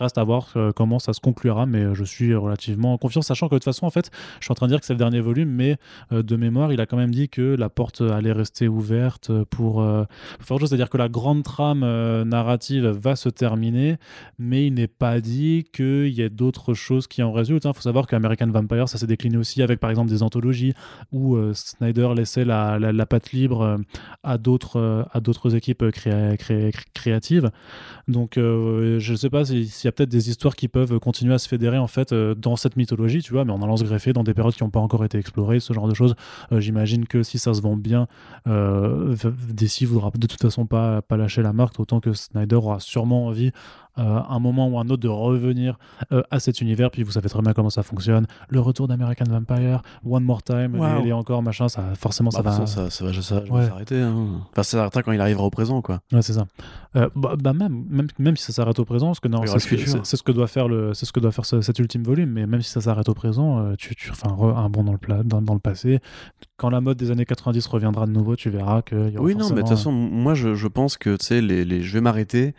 Reste à voir euh, comment ça se conclura, mais euh, je suis relativement confiant, sachant que de toute façon, en fait, je suis en train de dire que c'est le dernier volume, mais euh, de mémoire, il a quand même dit que la porte allait rester ouverte pour, euh, pour faire chose, c'est-à-dire que la grande trame narrative va se terminer, mais il n'est pas dit qu'il y ait d'autres choses qui en résultent. Il faut savoir qu'American Vampire, ça s'est décliné aussi avec, par exemple, des anthologies où Snyder laissait la, la, la patte libre à d'autres équipes créa- cré- créatives. Donc, je ne sais pas si- s'il y a peut-être des histoires qui peuvent continuer à se fédérer en fait euh, dans cette mythologie, tu vois, mais en allant se greffer dans des périodes qui n'ont pas encore été explorées, ce genre de choses. Euh, J'imagine que si ça se vend bien, euh, DC voudra de toute façon pas, pas lâcher la marque, autant que Snyder aura sûrement envie un moment ou un autre de revenir euh, à cet univers. Puis vous savez très bien comment ça fonctionne. Le retour d'American Vampire, One More Time, Wow. et, encore machin, ça forcément Bah, ça va. ça, ça va, ça va jamais Ouais. s'arrêter. hein. Enfin, ça s'arrêtera quand il arrivera au présent, quoi. Ouais, c'est ça. Euh, bah, bah, même, même, même si ça s'arrête au présent, parce que non, c'est ce, que- futur. c'est- c'est ce que doit faire le, c'est ce que doit faire ce- cet ultime volume. Mais même si ça s'arrête au présent, euh, tu, tu enfin re- un bond dans le plat, dans, dans le passé. Quand la mode des années 90 reviendra de nouveau, tu verras que. y aura Oui, non, mais de toute façon, moi, je, je pense que, tu sais, les, les, je vais m'arrêter.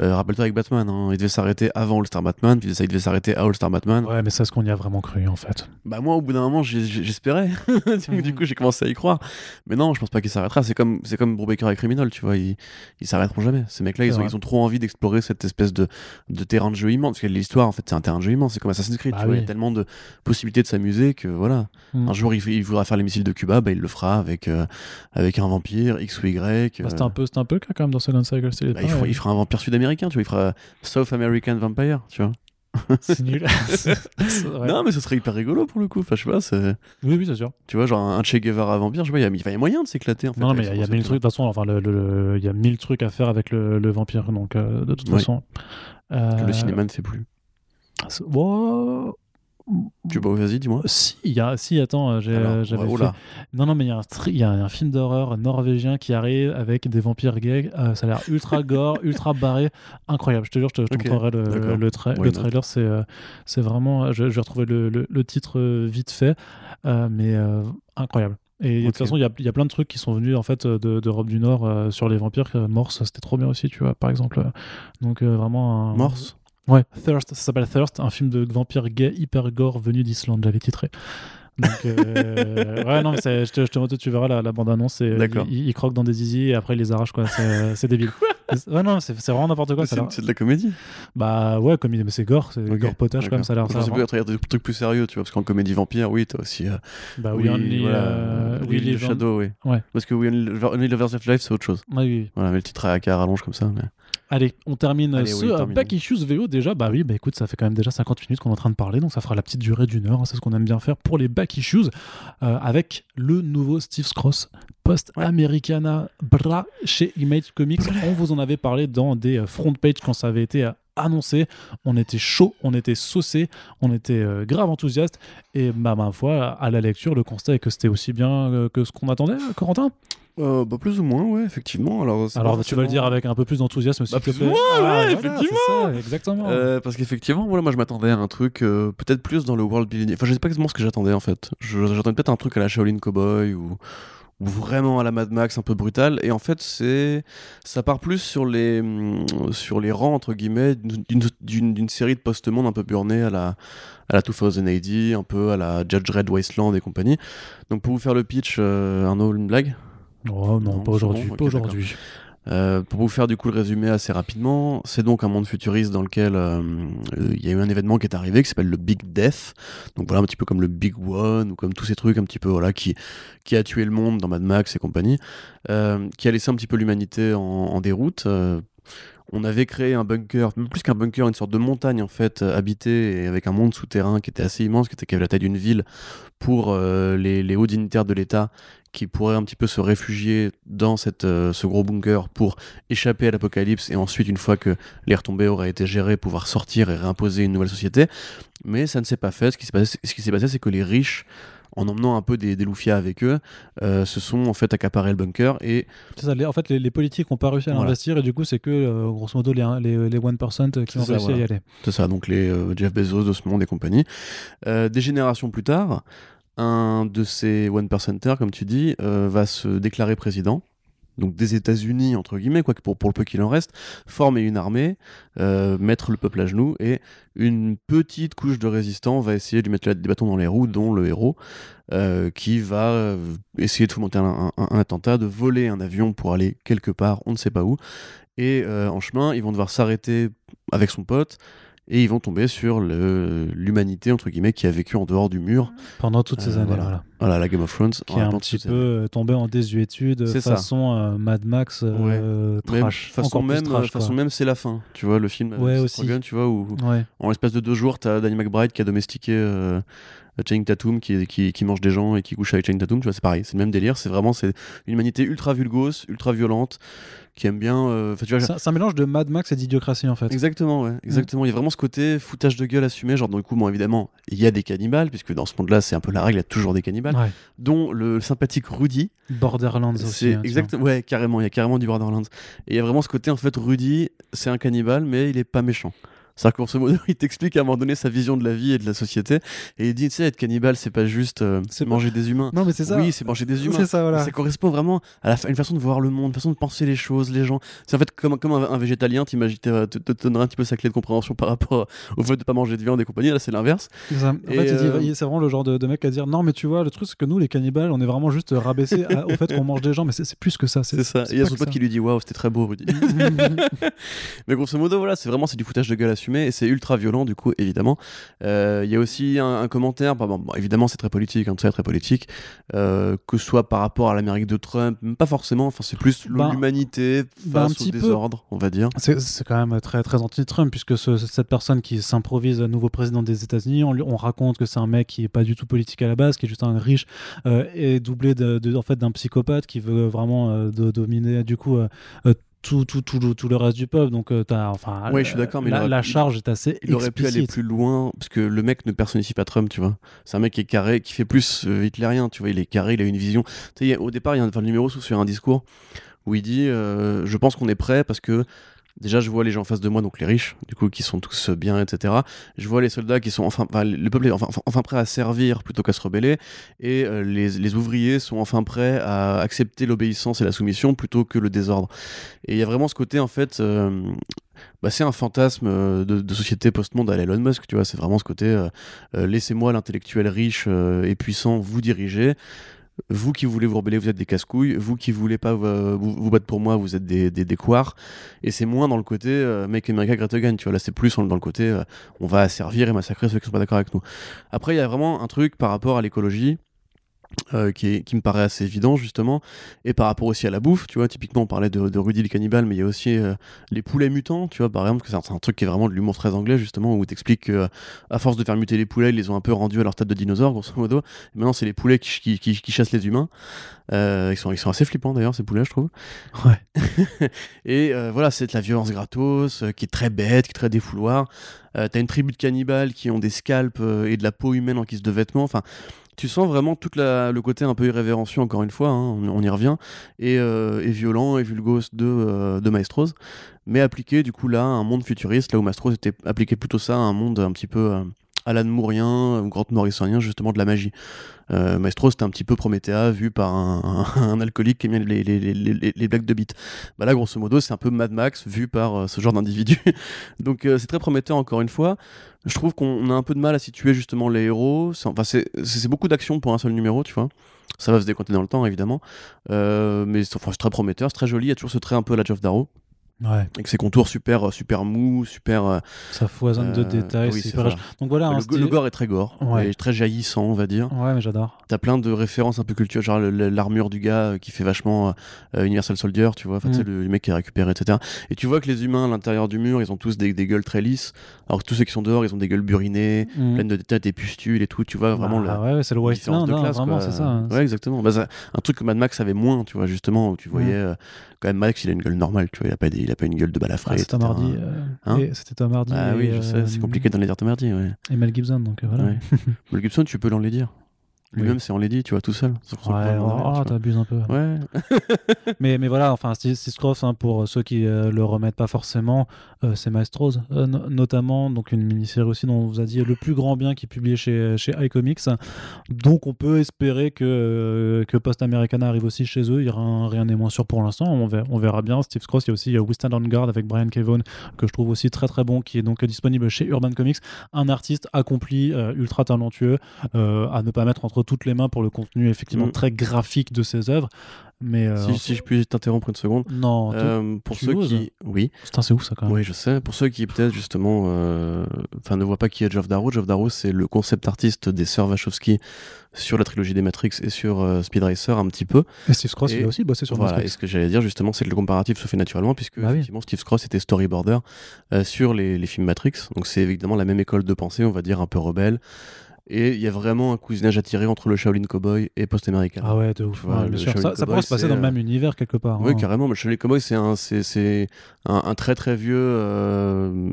Euh, Rappelle-toi avec Batman, hein, il devait s'arrêter avant All-Star Batman, puis ça, il devait s'arrêter à All-Star Batman. Ouais, mais c'est ce qu'on y a vraiment cru en fait. Bah moi au bout d'un moment j'espérais Mhm. du coup j'ai commencé à y croire mais non je pense pas qu'il s'arrêtera c'est comme c'est comme Brubaker et Criminal tu vois ils, ils s'arrêteront jamais ces mecs là C'est ils ont, vrai. ils ont trop envie d'explorer cette espèce de, de terrain de jeu immense parce que l'histoire en fait c'est un terrain de jeu immense c'est comme Assassin's Creed Bah tu vois il y a tellement de possibilités de s'amuser que voilà Mhm. un jour il, voudra faire les missiles de Cuba bah il le fera avec euh, avec un vampire X ou Y Bah, euh, c'était un peu, un peu quand même dans Second Cycle. bah, il, fera, il fera un vampire tu vois il fera South American Vampire tu vois C'est nul. C'est- c'est vrai. non mais ce serait hyper rigolo pour le coup enfin je sais pas c'est Oui, oui, c'est sûr. Tu vois, genre un Che Guevara vampire, je pas, il y a, moyen de s'éclater en fait. non, mais il y a mille trucs. De toute façon, enfin, le- le- le- il y a mille trucs à faire avec le, le vampire. Donc, euh, de toute Oui. façon. Que euh, le cinéma ne fait plus. Wow. Tu vois, vas-y, dis-moi. Si, il y a, si, attends, euh, Alors, j'avais oh fait-. Non, non, mais il y, a un tri- il y a un film d'horreur norvégien qui arrive avec des vampires gays. Euh, ça a l'air ultra gore, ultra barré. Incroyable. Je te jure, je te, montrerai le, le, tra- trailer. C'est, euh, c'est vraiment. Je, je vais retrouver le, le- titre euh, vite fait, euh, mais euh, incroyable. Et de toute façon, il y y a plein de trucs qui sont venus en fait de- d'Europe du Nord euh, sur les vampires. Euh, Morse, c'était trop bien aussi, tu vois, par exemple. Donc euh, vraiment un. Morse? Ouais, Thirst, ça s'appelle Thirst, un film de vampire gay hyper gore venu d'Islande, j'avais titré. Donc, euh, ouais, non, mais je te, je te tu verras la, la bande-annonce. c'est- D'accord. Il, il croque dans des zizi et après il les arrache, quoi. C'est c'est débile. ouais, non, c'est vraiment n'importe quoi. C'est de la comédie. Bah ouais, comme il- mais c'est gore, c'est gore potage, comme ça a l'air. Je l'air- peut-être des trucs plus sérieux, tu vois, parce qu'en comédie vampire, oui, t'as aussi. euh, Bah oui, oui, Only, voilà, euh, on- Shadow, oui. Ouais. Parce que We Only Lovers of Life, c'est autre chose. Ouais, oui, oui. Voilà, mais le titre à à rallonge comme ça. Mais... Allez, on termine Allez, ce oui. Back Issues VO déjà. Bah oui, bah écoute, ça fait quand même déjà 50 minutes qu'on est en train de parler, donc ça fera la petite durée d'une heure. hein, c'est ce qu'on aime bien faire pour les Back Issues euh, avec le nouveau Steve Cross post-Americana Bra chez Image Comics. On vous en avait parlé dans des euh, front page quand ça avait été euh, annoncé, on était chaud, on était saucé, on était euh, grave enthousiaste. Et bah, ma foi, à la lecture, le constat est que c'était aussi bien euh, que ce qu'on attendait, Corentin? Euh, bah, plus ou moins, ouais, effectivement. Alors, Alors tu vas le dire avec un peu plus d'enthousiasme, s'il bah, te plaît. ouais, ah, effectivement. Ça, exactement. Euh, parce qu'effectivement, voilà, moi, je m'attendais à un truc euh, peut-être plus dans le world building. Enfin, je sais pas exactement ce que j'attendais en fait. J'attendais peut-être un truc à la Shaolin Cowboy ou vraiment à la Mad Max, un peu brutal. Et en fait, c'est ça part plus sur les mm, sur les rangs entre guillemets d'une série de post-monde un peu burné à la à la 2000 AD, un peu à la Judge Red Wasteland et compagnie. Donc pour vous faire le pitch, euh, Arnaud, une blague? Oh non, pas aujourd'hui. pas aujourd'hui. Euh, pour vous faire du coup le résumé assez rapidement, c'est donc un monde futuriste dans lequel euh, il y a eu un événement qui est arrivé qui s'appelle le Big Death. Donc voilà un petit peu comme le Big One ou comme tous ces trucs un petit peu voilà qui qui a tué le monde dans Mad Max et compagnie, euh, qui a laissé un petit peu l'humanité en, en, déroute. On avait créé un bunker, plus qu'un bunker, une sorte de montagne en fait habitée et avec un monde souterrain qui était assez immense, qui était qui avait la taille d'une ville pour les, les hauts dignitaires de l'État qui pourraient un petit peu se réfugier dans cette, euh, ce gros bunker pour échapper à l'apocalypse et ensuite, une fois que les retombées auraient été gérées, pouvoir sortir et réimposer une nouvelle société. Mais ça ne s'est pas fait. Ce qui s'est passé, c'est que les riches en emmenant un peu des, des loufias avec eux, euh, se sont en fait accaparés le bunker et ça, en fait les, politiques n'ont pas réussi à investir et du coup c'est que euh, grosso modo les, les, les 1% qui ont réussi à y aller. C'est ça, donc les Jeff Bezos de ce monde et compagnie. des générations plus tard, un de ces one percenters, comme tu dis, euh, va se déclarer président. Donc des États-Unis entre guillemets, quoi, pour, le peu qu'il en reste, former une armée, euh, mettre le peuple à genoux et une petite couche de résistants va essayer de lui mettre des bâtons dans les roues, dont le héros, euh, qui va essayer de fomenter un, un, attentat, de voler un avion pour aller quelque part, on ne sait pas où. Et en chemin, ils vont devoir s'arrêter avec son pote et ils vont tomber sur l'humanité entre guillemets qui a vécu en dehors du mur pendant toutes ces euh, années. Voilà. voilà. la Game of Thrones qui est un petit peu euh, tombé en désuétude façon euh, Mad Max trash. façon même, façon même c'est la fin. Tu vois le film ouais, aussi. tu vois où en l'espace de deux jours t'as Danny McBride qui a domestiqué Channing Tatum qui, qui, qui, mange des gens et qui couche avec Channing Tatum, tu vois, c'est pareil, c'est le même délire, c'est vraiment c'est une humanité ultra vulgose, ultra violente, qui aime bien. Euh, tu vois, c'est un mélange de Mad Max et d'idiocratie en fait. Exactement, ouais, exactement. Il y a vraiment ce côté foutage de gueule assumé. Genre, le coup, bon, évidemment, il y a des cannibales, puisque dans ce monde-là, c'est un peu la règle, il y a toujours des cannibales, dont le sympathique Rudy. Borderlands aussi. Hein, exactement, ouais, carrément, il y a carrément du Borderlands. Et il y a vraiment ce côté, en fait, Rudy, c'est un cannibale, mais il est pas méchant. C'est-à-dire qu'en ce modo, il t'explique à un moment donné sa vision de la vie et de la société. Et il dit, tu sais, être cannibale, c'est pas juste euh, manger des humains. Non, mais c'est ça. Oui, c'est manger des humains. C'est ça, voilà. Ça correspond vraiment à, une façon de voir le monde, une façon de penser les choses, les gens. C'est en fait comme, comme un, végétalien, t'imagines, te, te, donnerait un petit peu sa clé de compréhension par rapport au fait de pas manger de viande et compagnie. Là, c'est l'inverse. En fait, euh, c'est vraiment le genre de, mec à dire, non, mais tu vois, le truc, c'est que nous, les cannibales, on est vraiment juste rabaissés au fait qu'on mange des gens, mais c'est plus que ça. C'est ça. Et il y a son pote qui lui dit, waouh, c'était très beau, Rudy. mais grosso modo, voilà, c'est vraiment c'est du foutage de gueule assumé et c'est ultra violent, du coup, évidemment. Euh, il y a aussi un, commentaire, bon, évidemment, c'est très politique, hein, très, très politique, euh, que ce soit par rapport à l'Amérique de Trump, pas forcément, enfin, c'est plus ben, l'humanité ben, face au désordre, on va dire. C'est quand même très, très anti-Trump, puisque cette personne qui s'improvise nouveau président des États-Unis, on, on, raconte que c'est un mec qui est pas du tout politique à la base, qui est juste un riche euh, et doublé de, en fait d'un psychopathe qui veut vraiment de, dominer du coup tout, tout, tout, tout, le reste du peuple. Donc, euh, as, enfin, ouais, je suis d'accord, mais la, charge est assez. Il aurait pu aller plus loin, parce que le mec ne personnifie pas Trump, tu vois. C'est un mec qui est carré, qui fait plus euh, hitlérien, tu vois. Il est carré, il a une vision. Tu sais, au départ, il y a un, le numéro sur un discours où il dit euh, Je pense qu'on est prêt parce que Déjà, je vois les gens en face de moi, donc les riches, du coup, qui sont tous bien, etc. Je vois les soldats qui sont enfin, le peuple est enfin, enfin, prêt à servir plutôt qu'à se rebeller, et euh, les, ouvriers sont enfin prêts à accepter l'obéissance et la soumission plutôt que le désordre. Et il y a vraiment ce côté, en fait, euh, bah, c'est un fantasme euh, de, société post-monde à Elon Musk, tu vois. C'est vraiment ce côté, laissez-moi l'intellectuel riche et puissant vous diriger vous qui voulez vous rebeller, vous êtes des casse-couilles. Vous qui voulez pas vous, vous, battre pour moi, vous êtes des, des, des Et c'est moins dans le côté euh, Make America Great Again, tu vois. Là, c'est plus dans le côté euh, on va servir et massacrer ceux qui sont pas d'accord avec nous. Après, il y a vraiment un truc par rapport à l'écologie Euh, qui, qui, me paraît assez évident justement. Et par rapport aussi à la bouffe tu vois typiquement on parlait de, de Rudy le cannibale mais il y a aussi euh, les poulets mutants tu vois par exemple que c'est un, truc qui est vraiment de l'humour très anglais justement où t'expliques que à force de faire muter les poulets ils les ont un peu rendus à leur stade de dinosaure grosso modo. Et maintenant c'est les poulets qui, qui, qui, chassent les humains. Euh, ils, sont, ils sont assez flippants d'ailleurs ces poulets je trouve. Ouais. Et voilà c'est de la violence gratos qui est très bête qui est très défouloir t'as une tribu de cannibales qui ont des scalps et de la peau humaine en guise de vêtements. Enfin tu sens vraiment tout le côté un peu irrévérencieux, encore une fois, hein, on, y revient, et, euh, violent et vulgos de, euh, de Maestros, mais appliqué du coup là un monde futuriste, là où Maestros était appliqué plutôt ça à un monde un petit peu euh, Alan Mourien, Grant Morrisonien, justement de la magie. Euh, Maestro, c'était un petit peu Promethea vu par un, alcoolique qui aime les, blagues de beat. Bah là, grosso modo, c'est un peu Mad Max vu par euh, ce genre d'individu. Donc euh, c'est très prometteur, encore une fois. Je trouve qu'on a un peu de mal à situer justement les héros. Enfin, c'est beaucoup d'action pour un seul numéro, tu vois. Ça va se décompter dans le temps, évidemment. mais c'est très prometteur, c'est très joli. Il y a toujours ce trait un peu à la Geoff Darrow. Ouais. Avec ses contours super, super mous, super. Euh, ça foisonne de euh, détails. Oui, Donc voilà. le, gore est très gore, ouais. très jaillissant, on va dire. Ouais, mais j'adore. T'as plein de références un peu culturelles, genre l'armure du gars euh, qui fait vachement Universal Soldier, tu vois, enfin, mm. le, mec qui est récupéré, etc. Et tu vois que les humains à l'intérieur du mur, ils ont tous des, des, gueules très lisses, alors que tous ceux qui sont dehors, ils ont des gueules burinées, mm. pleines de détails, des pustules et tout, tu vois, vraiment. Ah ouais, c'est le Wasteland, hein, vraiment, c'est ça. Hein. Ouais, exactement. Bah, un truc que Mad Max avait moins, tu vois, justement, où tu voyais quand même Max, il a une gueule normale, tu vois, il a pas, il a pas une gueule de balafré. Ah, c'était euh, hein c'était Tom Hardy. Ah oui, je sais, c'est compliqué d'en les dire Tom Hardy, ouais. Et Mel Gibson, donc euh, voilà. Mel Gibson, tu peux l'en les dire. Lui-même, c'est en tu vois, tout seul. Ouais, oh, t'abuses un peu. Ouais. mais, mais voilà, enfin, Steve hein, pour ceux qui euh, le remettent pas forcément, euh, c'est Maestros, euh, notamment, donc une mini-série aussi dont on vous a dit le plus grand bien qui est publié chez, chez iComics. Donc on peut espérer que, que Post Americana arrive aussi chez eux. Il y aura rien n'est moins sûr pour l'instant. On verra, on verra bien. Steve Cross, il y a aussi We Stand on Guard avec Brian Kevon, que je trouve aussi très très bon, qui est donc disponible chez Urban Comics. Un artiste accompli, ultra talentueux, à ne pas mettre entre toutes les mains pour le contenu effectivement mm. très graphique de ses œuvres. Mais euh, si, je puis t'interrompre une seconde. Non. Euh, pour ceux qui, oui. c'est ouf ça quand même. Oui, je sais. Pour ceux qui peut-être justement, euh, enfin, ne voient pas qui est Geoff Darrow. Geoff Darrow, c'est le concept artiste des sœurs Wachowski sur la trilogie des Matrix et sur Speed Racer un petit peu. Et Steve Cross, il a aussi bossé sur voilà, Et ce que j'allais dire justement, c'est que le comparatif se fait naturellement puisque bah effectivement Steve Cross était storyboarder sur les, les films Matrix. Donc c'est évidemment la même école de pensée, on va dire un peu rebelle. Et il y a vraiment un cousinage attiré entre le Shaolin Cowboy et Post America. Ah ouais, de ouf. sûr. Ça, pourrait se passer dans le même univers quelque part. Oui, hein. carrément. Le Shaolin Cowboy, c'est un, c'est, un, un, très très vieux euh,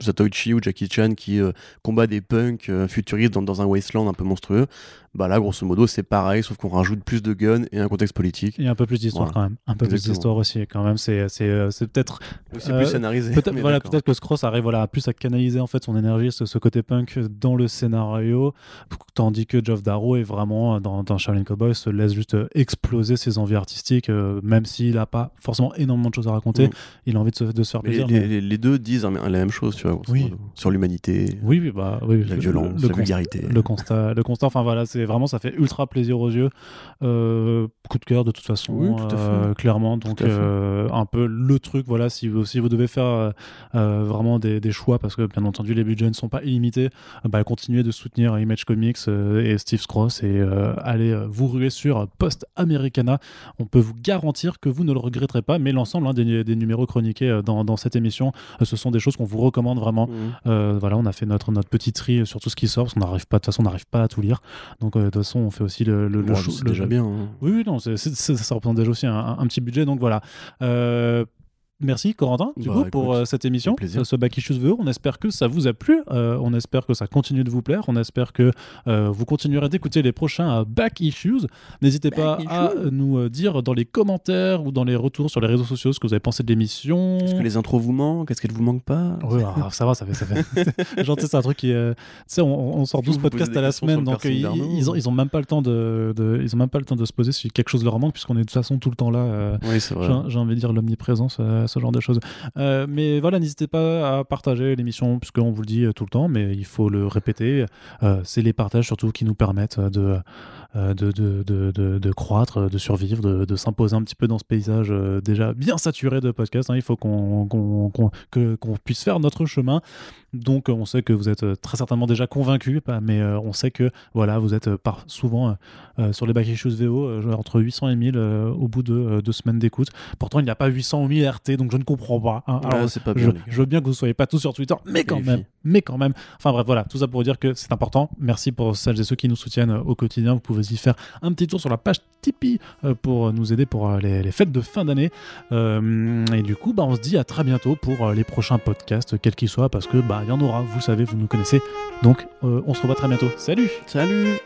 Zatoichi ou Jackie Chan qui euh, combat des punks euh, futuristes dans, dans, un wasteland un peu monstrueux. Bah là, grosso modo, c'est pareil, sauf qu'on rajoute plus de guns et un contexte politique. Et un peu plus d'histoire quand même. Un peu plus d'histoire aussi, quand même. C'est, c'est, euh, c'est peut-être. C'est plus scénarisé. Peut-être, voilà, peut-être que Scross arrive voilà, plus à canaliser en fait son énergie, ce, ce, côté punk dans le scénario, tandis que Geoff Darrow est vraiment dans, dans Shaolin Cowboy se laisse juste exploser ses envies artistiques, même s'il n'a pas forcément énormément de choses à raconter, mm. il a envie de se, de se faire plaisir. Les, les, deux disent la même chose, tu vois, oui. sur l'humanité, oui, oui, bah, oui, la violence, le, la vulgarité. Le constat, le constat, enfin voilà, c'est vraiment, ça fait ultra plaisir aux yeux. Euh, coup de cœur de toute façon, euh, clairement. Donc euh, un peu le truc, voilà, si vous, si vous devez faire vraiment des, des, choix, parce que bien entendu les budgets ne sont pas illimités, bah, continuez de soutenir Image Comics et Steve Cross et allez vous ruer sur Post Americana. On peut vous garantir que vous ne le regretterez pas, mais l'ensemble hein, des, des, numéros chroniqués dans, dans cette émission, ce sont des choses qu'on vous recommande vraiment. Mmh. voilà, on a fait notre, notre petit tri sur tout ce qui sort, parce qu'on n'arrive pas, de toute façon, on n'arrive pas à tout lire. Donc de toute façon, on fait aussi le, le, le, C'est déjà bien. Hein. Oui, oui, non, ça représente déjà aussi un, un, petit budget. Donc voilà. Euh, Merci Corentin du bah, coup, pour euh, cette émission, euh, ce Back Issues On espère que ça vous a plu, euh, on espère que ça continue de vous plaire, on espère que vous continuerez d'écouter les prochains Back Issues. N'hésitez pas à nous dire dans les commentaires ou dans les retours sur les réseaux sociaux ce que vous avez pensé de l'émission. Est-ce que les intros vous manquent? Est-ce qu'elles vous manquent pas? Oui, ah, ça va, ça fait. Ça fait. Genre, c'est un truc qui. tu sais, on, sort 12 podcasts à la semaine, donc ils, ils, ont, ils ont même pas le temps de, ils ont même pas le temps de se poser si quelque chose leur manque, puisqu'on est de toute façon tout le temps là. oui, c'est vrai. J'ai envie de dire l'omniprésence, ce genre de choses. Euh, mais voilà, n'hésitez pas à partager l'émission, puisqu'on vous le dit tout le temps, mais il faut le répéter. Euh, c'est les partages surtout qui nous permettent de de, de, de, de, croître, de survivre, de, s'imposer un petit peu dans ce paysage déjà bien saturé de podcasts. Hein. Il faut qu'on qu'on puisse faire notre chemin. Donc on sait que vous êtes très certainement déjà convaincu, mais on sait que voilà, vous êtes par, souvent sur les back issues VO entre 800 et 1000 au bout de deux semaines d'écoute. Pourtant, il n'y a pas 800 ou 1000 RT, donc je ne comprends pas. Hein. Alors, pas bien, je, veux bien que vous ne soyez pas tous sur Twitter, mais quand même, mais quand même. Enfin bref, voilà, tout ça pour dire que c'est important. Merci pour celles et ceux qui nous soutiennent au quotidien. Vous pouvez y faire un petit tour sur la page Tipeee pour nous aider pour les, fêtes de fin d'année. et du coup, bah, on se dit à très bientôt pour les prochains podcasts, quels qu'ils soient, parce que bah y en aura. Vous savez, vous nous connaissez. Donc, on se revoit très bientôt. Salut Salut